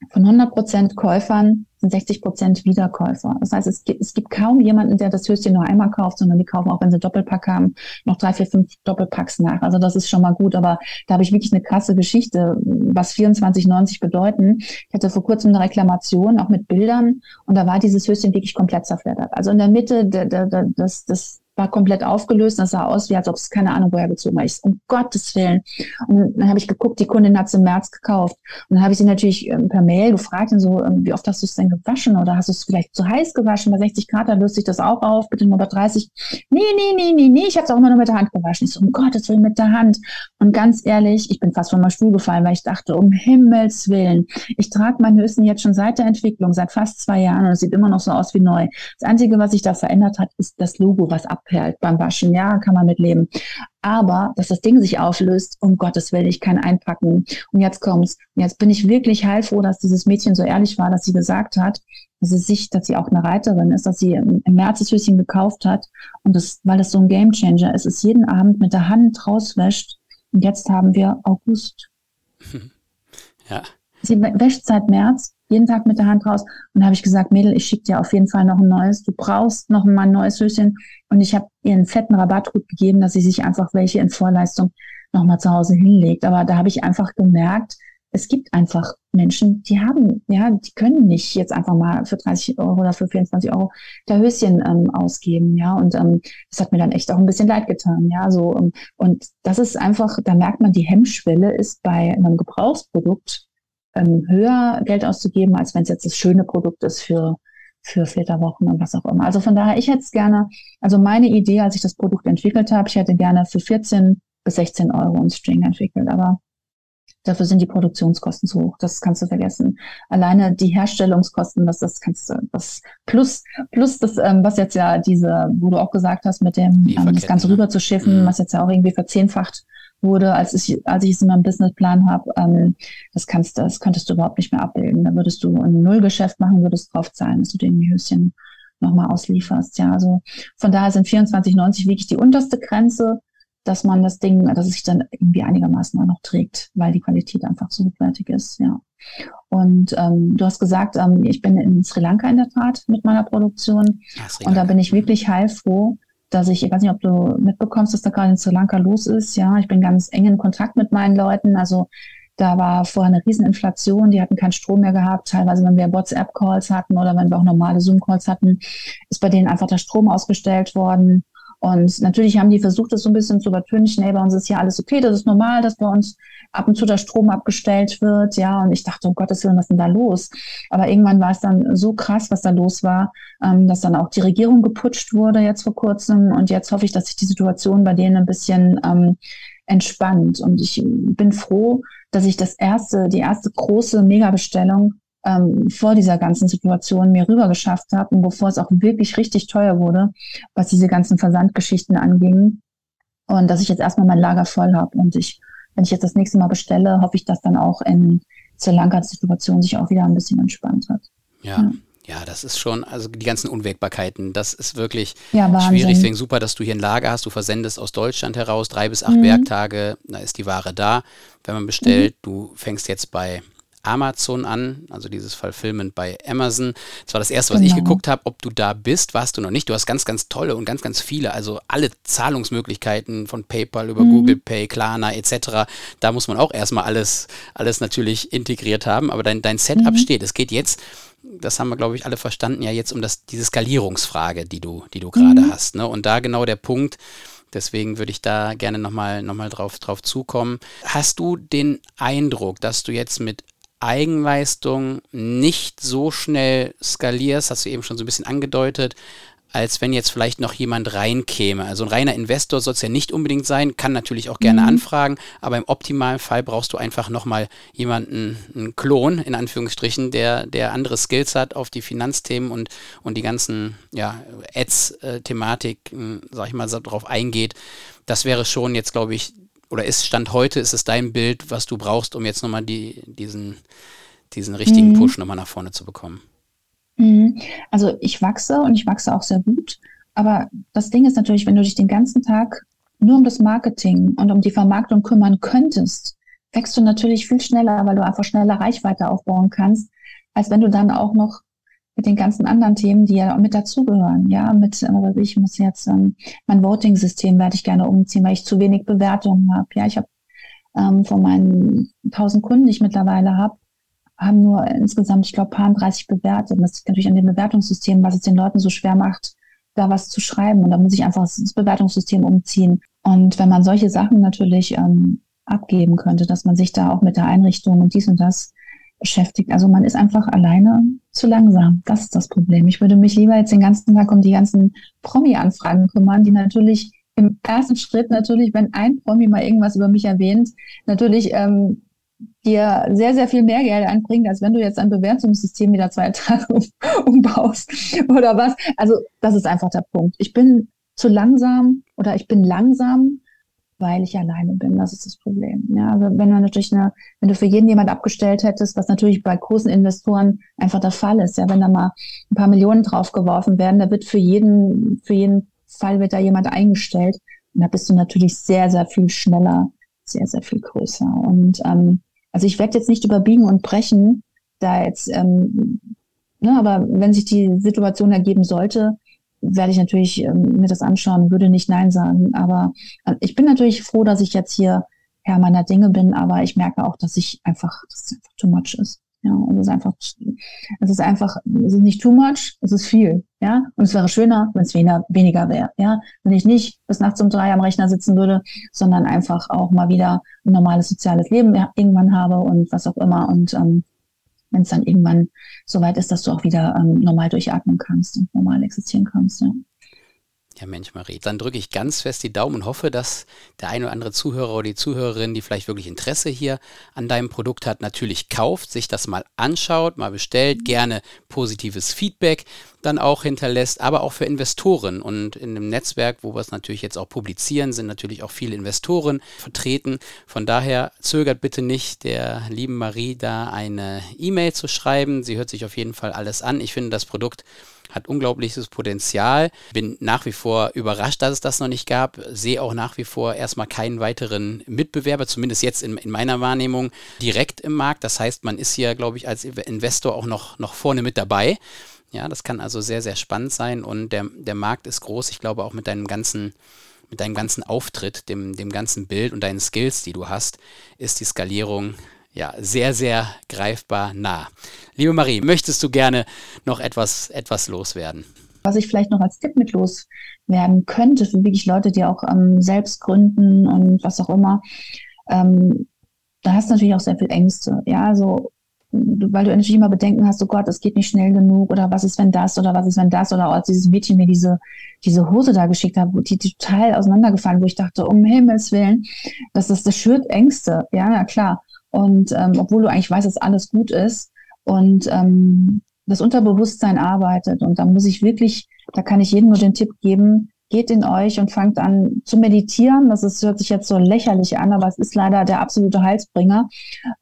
von 100 Prozent Käufern sind 60 Prozent Wiederkäufer. Das heißt, es gibt, es gibt kaum jemanden, der das Höschen nur einmal kauft, sondern die kaufen auch, wenn sie Doppelpack haben, noch drei, vier, fünf Doppelpacks nach. Also das ist schon mal gut. Aber da habe ich wirklich eine krasse Geschichte, was 24,90 bedeuten. Ich hatte vor kurzem eine Reklamation, auch mit Bildern, und da war dieses Höschen wirklich komplett zerfleddert. Also in der Mitte des, des war komplett aufgelöst. Das sah aus, wie als ob es keine Ahnung woher gezogen war. Ich, um Gottes Willen. Und dann habe ich geguckt, die Kundin hat es im März gekauft. Und dann habe ich sie natürlich ähm, per Mail gefragt, und so, ähm, wie oft hast du es denn gewaschen? Oder hast du es vielleicht zu heiß gewaschen? Bei 60 Grad, da löst sich das auch auf. Bitte nur bei 30. Nee, nee, nee, nee, nee. Ich habe es auch immer nur mit der Hand gewaschen. Ich so, um Gottes Willen, mit der Hand. Und ganz ehrlich, ich bin fast von meinem Stuhl gefallen, weil ich dachte, um Himmels Willen. Ich trage mein Höchsten jetzt schon seit der Entwicklung, seit fast zwei Jahren. Und es sieht immer noch so aus wie neu. Das Einzige, was sich da verändert hat, ist das Logo, was ab abperlt beim Waschen. Ja, kann man mitleben. Aber, dass das Ding sich auflöst, um Gottes Willen, ich kann einpacken. Und jetzt kommt's. Und jetzt bin ich wirklich heilfroh, dass dieses Mädchen so ehrlich war, dass sie gesagt hat, dass sie sich, dass sie auch eine Reiterin ist, dass sie im, März das Höschen gekauft hat. Und das, weil das so ein Gamechanger ist, es jeden Abend mit der Hand rauswäscht. Und jetzt haben wir August. [laughs] Ja. Sie wäscht seit März jeden Tag mit der Hand raus. Und da habe ich gesagt, Mädel, ich schicke dir auf jeden Fall noch ein neues. Du brauchst noch mal ein neues Höschen. Und ich habe ihr einen fetten Rabattcode gegeben, dass sie sich einfach welche in Vorleistung noch mal zu Hause hinlegt. Aber da habe ich einfach gemerkt, es gibt einfach Menschen, die haben, ja, die können nicht jetzt einfach mal für 30 Euro oder für 24 Euro der Höschen ähm, ausgeben, ja. Und ähm, das hat mir dann echt auch ein bisschen leid getan, ja. So ähm, und das ist einfach, da merkt man, die Hemmschwelle ist bei einem Gebrauchsprodukt ähm, höher Geld auszugeben, als wenn es jetzt das schöne Produkt ist für, für Flitterwochen und was auch immer. Also von daher, ich hätte es gerne, also meine Idee, als ich das Produkt entwickelt habe, ich hätte gerne für 14 bis 16 Euro ein String entwickelt, aber dafür sind die Produktionskosten zu hoch. Das kannst du vergessen. Alleine die Herstellungskosten, das, das kannst du, das plus, plus das, ähm, was jetzt ja diese, wo du auch gesagt hast, mit dem, ähm, das Ganze rüber zu schiffen, mhm. was jetzt ja auch irgendwie verzehnfacht wurde, als ich, als ich es in meinem Businessplan habe, ähm, das kannst das könntest du überhaupt nicht mehr abbilden. Da würdest du ein Nullgeschäft machen, würdest drauf zahlen, dass du den Höschen nochmal auslieferst. Ja, also von daher sind 24,90 wirklich die unterste Grenze, dass man das Ding, dass es sich dann irgendwie einigermaßen auch noch trägt, weil die Qualität einfach so hochwertig ist, ja. Und ähm, du hast gesagt, ähm, ich bin in Sri Lanka in der Tat mit meiner Produktion. Ja, und da bin ich wirklich heilfroh, dass ich, ich weiß nicht, ob du mitbekommst, dass da gerade in Sri Lanka los ist. Ja, ich bin ganz eng in Kontakt mit meinen Leuten. Also da war vorher eine Rieseninflation, die hatten keinen Strom mehr gehabt. Teilweise, wenn wir WhatsApp-Calls hatten oder wenn wir auch normale Zoom-Calls hatten, ist bei denen einfach der Strom ausgestellt worden. Und natürlich haben die versucht, das so ein bisschen zu übertünchen. Hey, bei uns ist ja alles okay, das ist normal, dass bei uns ab und zu der Strom abgestellt wird. Ja, und ich dachte, um Gottes Willen, was ist denn da los? Aber irgendwann war es dann so krass, was da los war, ähm, dass dann auch die Regierung geputscht wurde jetzt vor kurzem. Und jetzt hoffe ich, dass sich die Situation bei denen ein bisschen ähm, entspannt. Und ich bin froh, dass ich das erste, die erste große Megabestellung ähm, vor dieser ganzen Situation mir rüber geschafft habe und bevor es auch wirklich richtig teuer wurde, was diese ganzen Versandgeschichten anging. Und dass ich jetzt erstmal mein Lager voll habe. Und ich, wenn ich jetzt das nächste Mal bestelle, hoffe ich, dass dann auch in Sri Lanka die Situation sich auch wieder ein bisschen entspannt hat. ja. ja. Ja, das ist schon, also die ganzen Unwägbarkeiten, das ist wirklich ja, schwierig. Deswegen super, dass du hier ein Lager hast. Du versendest aus Deutschland heraus, drei bis acht mhm. Werktage, da ist die Ware da, wenn man bestellt. Mhm. Du fängst jetzt bei Amazon an, also dieses Fulfillment bei Amazon. Das war das erste, was genau. ich geguckt habe, ob du da bist, warst du noch nicht. Du hast ganz, ganz tolle und ganz, ganz viele, also alle Zahlungsmöglichkeiten von PayPal über mhm. Google Pay, Klarna etc. Da muss man auch erstmal alles, alles natürlich integriert haben, aber dein, dein Setup mhm. steht. Es geht jetzt das haben wir, glaube ich, alle verstanden, ja jetzt um das, diese Skalierungsfrage, die du, die du gerade mhm. hast. Ne? Und da genau der Punkt, Deswegen würde ich da gerne nochmal noch mal drauf, drauf zukommen. Hast du den Eindruck, dass du jetzt mit Eigenleistung nicht so schnell skalierst, hast du eben schon so ein bisschen angedeutet, als wenn jetzt vielleicht noch jemand reinkäme. Also ein reiner Investor soll es ja nicht unbedingt sein, kann natürlich auch gerne mhm. anfragen, aber im optimalen Fall brauchst du einfach nochmal jemanden, einen Klon, in Anführungsstrichen, der, der andere Skills hat auf die Finanzthemen und, und die ganzen ja, Ads-Thematik, sag ich mal, darauf eingeht. Das wäre schon jetzt, glaube ich, oder ist Stand heute, ist es dein Bild, was du brauchst, um jetzt nochmal die, diesen, diesen richtigen mhm. Push nochmal nach vorne zu bekommen? Mhm. Also ich wachse und ich wachse auch sehr gut. Aber das Ding ist natürlich, wenn du dich den ganzen Tag nur um das Marketing und um die Vermarktung kümmern könntest, wächst du natürlich viel schneller, weil du einfach schneller Reichweite aufbauen kannst, als wenn du dann auch noch mit den ganzen anderen Themen, die ja mit dazugehören. Ja, mit, also ich muss jetzt ähm, mein Voting-System werde ich gerne umziehen, weil ich zu wenig Bewertungen habe. Ja, ich habe ähm, von meinen 1000 Kunden, die ich mittlerweile habe, haben nur insgesamt, ich glaube, paar 30 bewertet. Und das liegt natürlich an dem Bewertungssystem, was es den Leuten so schwer macht, da was zu schreiben. Und da muss ich einfach das Bewertungssystem umziehen. Und wenn man solche Sachen natürlich ähm, abgeben könnte, dass man sich da auch mit der Einrichtung und dies und das beschäftigt. Also man ist einfach alleine zu langsam. Das ist das Problem. Ich würde mich lieber jetzt den ganzen Tag um die ganzen Promi-Anfragen kümmern, die natürlich im ersten Schritt natürlich, wenn ein Promi mal irgendwas über mich erwähnt, natürlich ähm, dir sehr, sehr viel mehr Geld einbringt, als wenn du jetzt ein Bewertungssystem wieder zwei [laughs] Tage um, umbaust oder was. Also das ist einfach der Punkt. Ich bin zu langsam oder ich bin langsam weil ich alleine bin. Das ist das Problem. Ja, also wenn man natürlich eine, wenn du für jeden jemand abgestellt hättest, was natürlich bei großen Investoren einfach der Fall ist, ja, wenn da mal ein paar Millionen draufgeworfen werden, da wird für jeden, für jeden Fall wird da jemand eingestellt. Und da bist du natürlich sehr, sehr viel schneller, sehr, sehr viel größer. Und ähm, also ich werde jetzt nicht überbiegen und brechen, da jetzt, ähm, ne, aber wenn sich die Situation ergeben sollte, werde ich natürlich ähm, mir das anschauen, würde nicht Nein sagen. Aber äh, ich bin natürlich froh, dass ich jetzt hier Herr meiner Dinge bin, aber ich merke auch, dass ich einfach, dass es einfach too much ist. Ja, und es ist einfach, es ist einfach, es ist nicht too much, es ist viel, ja. Und es wäre schöner, wenn es weniger, weniger wäre, ja. Wenn ich nicht bis nachts um drei am Rechner sitzen würde, sondern einfach auch mal wieder ein normales soziales Leben irgendwann habe und was auch immer. Und ähm, wenn es dann irgendwann soweit ist, dass du auch wieder ähm, normal durchatmen kannst und normal existieren kannst. Ja. Ja, Mensch, Marie, dann drücke ich ganz fest die Daumen und hoffe, dass der eine oder andere Zuhörer oder die Zuhörerin, die vielleicht wirklich Interesse hier an deinem Produkt hat, natürlich kauft, sich das mal anschaut, mal bestellt, gerne positives Feedback dann auch hinterlässt, aber auch für Investoren. Und in dem Netzwerk, wo wir es natürlich jetzt auch publizieren, sind natürlich auch viele Investoren vertreten. Von daher zögert bitte nicht, der lieben Marie da eine E-Mail zu schreiben. Sie hört sich auf jeden Fall alles an. Ich finde das Produkt hat unglaubliches Potenzial. Bin nach wie vor überrascht, dass es das noch nicht gab. Sehe auch nach wie vor erstmal keinen weiteren Mitbewerber, zumindest jetzt in, in meiner Wahrnehmung, direkt im Markt. Das heißt, man ist hier, glaube ich, als Investor auch noch, noch vorne mit dabei. Ja, das kann also sehr, sehr spannend sein und der, der Markt ist groß. Ich glaube auch mit deinem ganzen mit deinem ganzen Auftritt, dem, dem ganzen Bild und deinen Skills, die du hast, ist die Skalierung ja sehr, sehr greifbar nah. Liebe Marie, möchtest du gerne noch etwas, etwas loswerden? Was ich vielleicht noch als Tipp mit loswerden könnte, für wirklich Leute, die auch ähm, selbst gründen und was auch immer, ähm, da hast du natürlich auch sehr viel Ängste. Ja, also weil du natürlich immer Bedenken hast, oh Gott, es geht nicht schnell genug oder was ist, wenn das oder was ist, wenn das oder als dieses Mädchen mir diese, diese Hose da geschickt hat, die, total auseinandergefallen, wo ich dachte, um Himmels Willen, das ist, das schürt Ängste. Ja, na klar. Und ähm, obwohl du eigentlich weißt, dass alles gut ist und ähm, das Unterbewusstsein arbeitet und da muss ich wirklich, da kann ich jedem nur den Tipp geben, geht in euch und fangt an zu meditieren. Das ist, hört sich jetzt so lächerlich an, aber es ist leider der absolute Heilsbringer.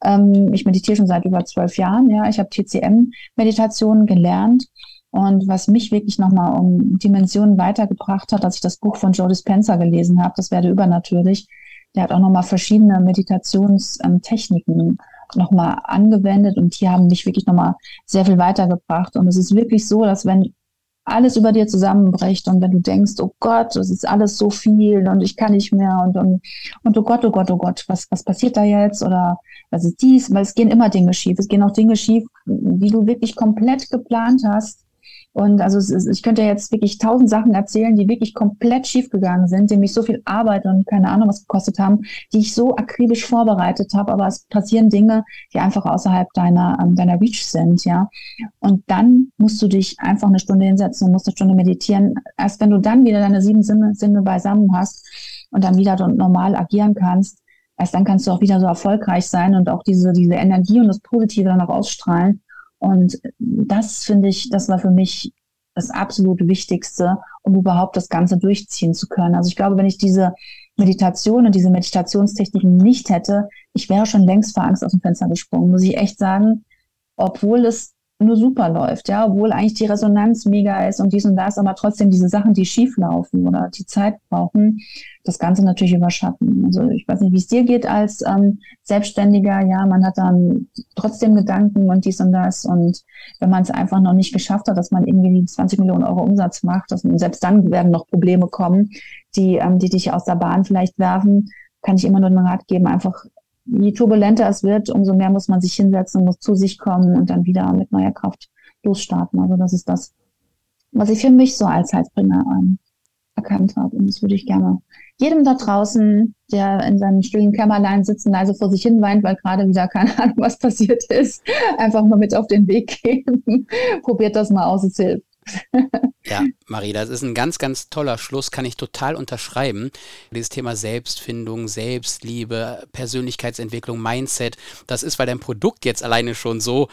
Ähm, ich meditiere schon seit über zwölf Jahren. Ja, ich habe TCM-Meditationen gelernt. Und was mich wirklich nochmal um Dimensionen weitergebracht hat, als ich das Buch von Joe Dispenza gelesen habe, das werde übernatürlich. Der hat auch nochmal verschiedene Meditationstechniken ähm, nochmal angewendet und die haben mich wirklich nochmal sehr viel weitergebracht. Und es ist wirklich so, dass wenn alles über dir zusammenbricht und wenn du denkst, oh Gott, das ist alles so viel und ich kann nicht mehr und, und, und oh Gott, oh Gott, oh Gott, was, was passiert da jetzt oder was ist dies, weil es gehen immer Dinge schief. Es gehen auch Dinge schief, die du wirklich komplett geplant hast und also ich könnte jetzt wirklich tausend Sachen erzählen, die wirklich komplett schiefgegangen sind, die mich so viel Arbeit und keine Ahnung was gekostet haben, die ich so akribisch vorbereitet habe. Aber es passieren Dinge, die einfach außerhalb deiner, ähm, deiner Reach sind, ja. Und dann musst du dich einfach eine Stunde hinsetzen und musst eine Stunde meditieren. Erst wenn du dann wieder deine sieben Sinne, Sinne beisammen hast und dann wieder normal agieren kannst, erst dann kannst du auch wieder so erfolgreich sein und auch diese, diese Energie und das Positive dann auch ausstrahlen. Und das finde ich, das war für mich das absolut Wichtigste, um überhaupt das Ganze durchziehen zu können. Also ich glaube, wenn ich diese Meditation und diese Meditationstechniken nicht hätte, ich wäre schon längst vor Angst aus dem Fenster gesprungen, muss ich echt sagen, obwohl es nur super läuft, ja, obwohl eigentlich die Resonanz mega ist und dies und das, aber trotzdem diese Sachen, die schief laufen oder die Zeit brauchen, das Ganze natürlich überschatten. Also ich weiß nicht, wie es dir geht als ähm, Selbstständiger, ja, man hat dann trotzdem Gedanken und dies und das und wenn man es einfach noch nicht geschafft hat, dass man irgendwie 20 Millionen Euro Umsatz macht, dass, selbst dann werden noch Probleme kommen, die, ähm, die dich aus der Bahn vielleicht werfen, kann ich immer nur den Rat geben, einfach je turbulenter es wird, umso mehr muss man sich hinsetzen, muss zu sich kommen und dann wieder mit neuer Kraft losstarten. Also das ist das, was ich für mich so als Heilsbringer ähm, erkannt habe. Und das würde ich gerne jedem da draußen, der in seinem stillen Kämmerlein sitzen, leise vor sich hin weint, weil gerade wieder keine Ahnung, was passiert ist, [laughs] einfach mal mit auf den Weg geben. [laughs] Probiert das mal aus, es hilft. Ja, Marie, das ist ein ganz, ganz toller Schluss, kann ich total unterschreiben. Dieses Thema Selbstfindung, Selbstliebe, Persönlichkeitsentwicklung, Mindset, das ist, weil dein Produkt jetzt alleine schon so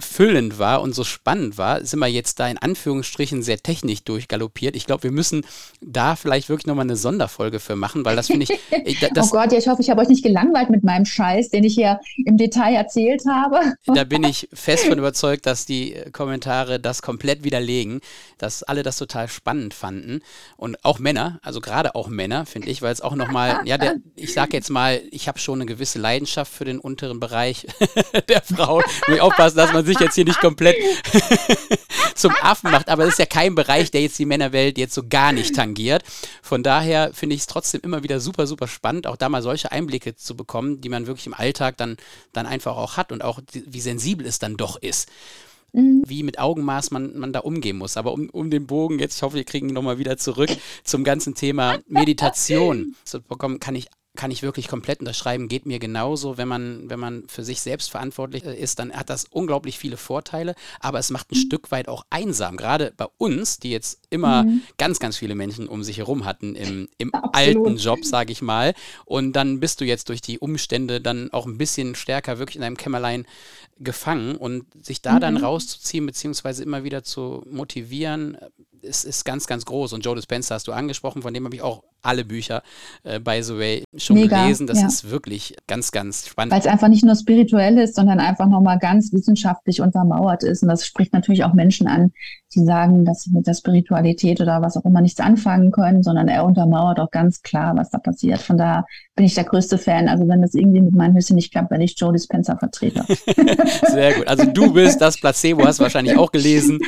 füllend war und so spannend war, sind wir jetzt da in Anführungsstrichen sehr technisch durchgaloppiert. Ich glaube, wir müssen da vielleicht wirklich nochmal eine Sonderfolge für machen, weil das finde ich. [laughs] Das, oh Gott, ja, ich hoffe, ich habe euch nicht gelangweilt mit meinem Scheiß, den ich hier im Detail erzählt habe. Da bin ich fest von überzeugt, dass die Kommentare das komplett widerlegen, dass alle das total spannend fanden. Und auch Männer, also gerade auch Männer, finde ich, weil es auch nochmal, ja, der, ich sage jetzt mal, ich habe schon eine gewisse Leidenschaft für den unteren Bereich [laughs] der Frau. Muss ich aufpassen, dass man sich jetzt hier nicht komplett [laughs] zum Affen macht, aber es ist ja kein Bereich, der jetzt die Männerwelt jetzt so gar nicht tangiert. Von daher finde ich es trotzdem immer wieder super, super spannend, auch da mal solche Einblicke zu bekommen, die man wirklich im Alltag dann, dann einfach auch hat und auch wie sensibel es dann doch ist mhm. wie mit Augenmaß man, man da umgehen muss. Aber um, um den Bogen jetzt, ich hoffe, wir kriegen ihn nochmal wieder zurück zum ganzen Thema Meditation zu bekommen, kann ich kann ich wirklich komplett unterschreiben, geht mir genauso, wenn man, wenn man für sich selbst verantwortlich äh, ist, dann hat das unglaublich viele Vorteile, aber es macht ein mhm. Stück weit auch einsam, gerade bei uns, die jetzt immer mhm. ganz, ganz viele Menschen um sich herum hatten im, im [laughs] alten Job, sage ich mal. Und dann bist du jetzt durch die Umstände dann auch ein bisschen stärker wirklich in deinem Kämmerlein gefangen und sich da mhm. dann rauszuziehen, beziehungsweise immer wieder zu motivieren, ist, ist ganz, ganz groß. Und Joe Dispenza hast du angesprochen, von dem habe ich auch alle Bücher, äh, by the way, schon Mega, gelesen. Das ja. ist wirklich ganz, ganz spannend. Weil es einfach nicht nur spirituell ist, sondern einfach nochmal ganz wissenschaftlich untermauert ist. Und das spricht natürlich auch Menschen an, die sagen, dass sie mit der Spiritualität oder was auch immer nichts anfangen können, sondern er untermauert auch ganz klar, was da passiert. Von daher bin ich der größte Fan. Also wenn das irgendwie mit meinen Höschen nicht klappt, werde ich Joe Dispenza vertrete. [laughs] Sehr gut. Also du bist das Placebo, hast du wahrscheinlich auch gelesen.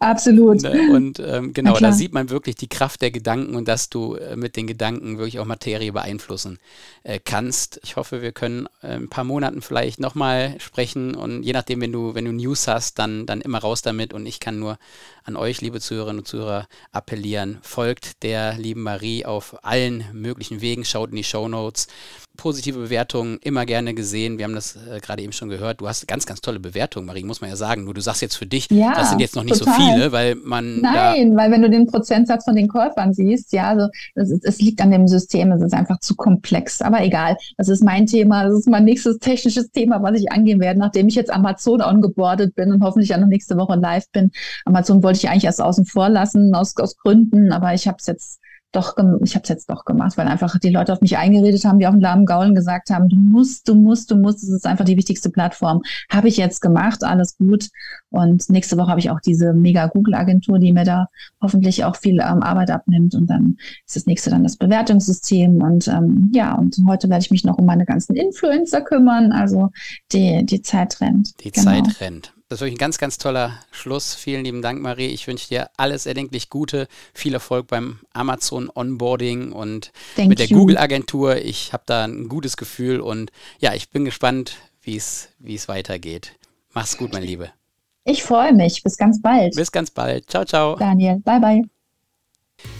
Absolut. Ne, und ähm, genau, da sieht man wirklich die Kraft der Gedanken und dass du äh, den Gedanken wirklich auch Materie beeinflussen äh, kannst. Ich hoffe, wir können äh, ein paar Monaten vielleicht nochmal sprechen und je nachdem, wenn du, wenn du News hast, dann, dann immer raus damit und ich kann nur an euch, liebe Zuhörerinnen und Zuhörer, appellieren. Folgt der lieben Marie auf allen möglichen Wegen, schaut in die Show Notes positive Bewertungen immer gerne gesehen. Wir haben das äh, gerade eben schon gehört. Du hast ganz, ganz tolle Bewertungen, Marie, muss man ja sagen. Nur du sagst jetzt für dich, ja, das sind jetzt noch nicht total. so viele, weil man. Nein, weil wenn du den Prozentsatz von den Käufern siehst, ja, also es liegt an dem System, es ist einfach zu komplex. Aber egal, das ist mein Thema, das ist mein nächstes technisches Thema, was ich angehen werde, nachdem ich jetzt Amazon ongeboardet bin und hoffentlich auch noch nächste Woche live bin. Amazon wollte ich eigentlich erst außen vor lassen, aus, aus Gründen, aber ich habe es jetzt doch, ich habe es jetzt doch gemacht, weil einfach die Leute auf mich eingeredet haben, die auf dem lahmen Gaulen gesagt haben, du musst, du musst, du musst, es ist einfach die wichtigste Plattform. Habe ich jetzt gemacht, alles gut. Und nächste Woche habe ich auch diese mega Google-Agentur, die mir da hoffentlich auch viel ähm, Arbeit abnimmt. Und dann ist das nächste dann das Bewertungssystem. Und ähm, ja, und heute werde ich mich noch um meine ganzen Influencer kümmern. Also die, die Zeit rennt. Die genau. Zeit rennt. Das ist wirklich ein ganz, ganz toller Schluss. Vielen lieben Dank, Marie. Ich wünsche dir alles erdenklich Gute, viel Erfolg beim Amazon Onboarding und Thank mit der Google-Agentur. Ich habe da ein gutes Gefühl und ja, ich bin gespannt, wie es weitergeht. Mach's gut, mein Liebe. Ich freue mich. Bis ganz bald. Bis ganz bald. Ciao, ciao. Daniel, bye, bye.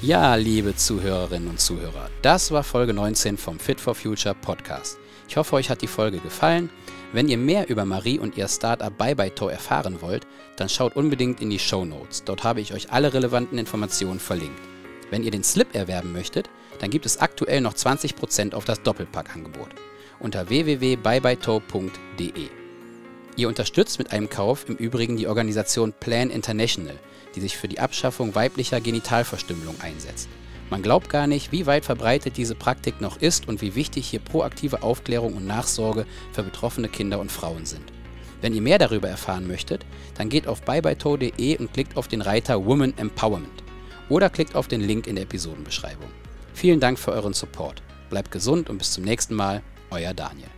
Ja, liebe Zuhörerinnen und Zuhörer, das war Folge 19 vom Fit for Future Podcast. Ich hoffe, euch hat die Folge gefallen. Wenn ihr mehr über Marie und ihr Startup Bye Bye Toe erfahren wollt, dann schaut unbedingt in die Show Notes. Dort habe ich euch alle relevanten Informationen verlinkt. Wenn ihr den Slip erwerben möchtet, dann gibt es aktuell noch 20% auf das Doppelpack-Angebot unter www.byebyetoe.de. Ihr unterstützt mit einem Kauf im Übrigen die Organisation Plan International, die sich für die Abschaffung weiblicher Genitalverstümmelung einsetzt. Man glaubt gar nicht, wie weit verbreitet diese Praktik noch ist und wie wichtig hier proaktive Aufklärung und Nachsorge für betroffene Kinder und Frauen sind. Wenn ihr mehr darüber erfahren möchtet, dann geht auf byebyetode und klickt auf den Reiter Woman Empowerment oder klickt auf den Link in der Episodenbeschreibung. Vielen Dank für euren Support. Bleibt gesund und bis zum nächsten Mal, euer Daniel.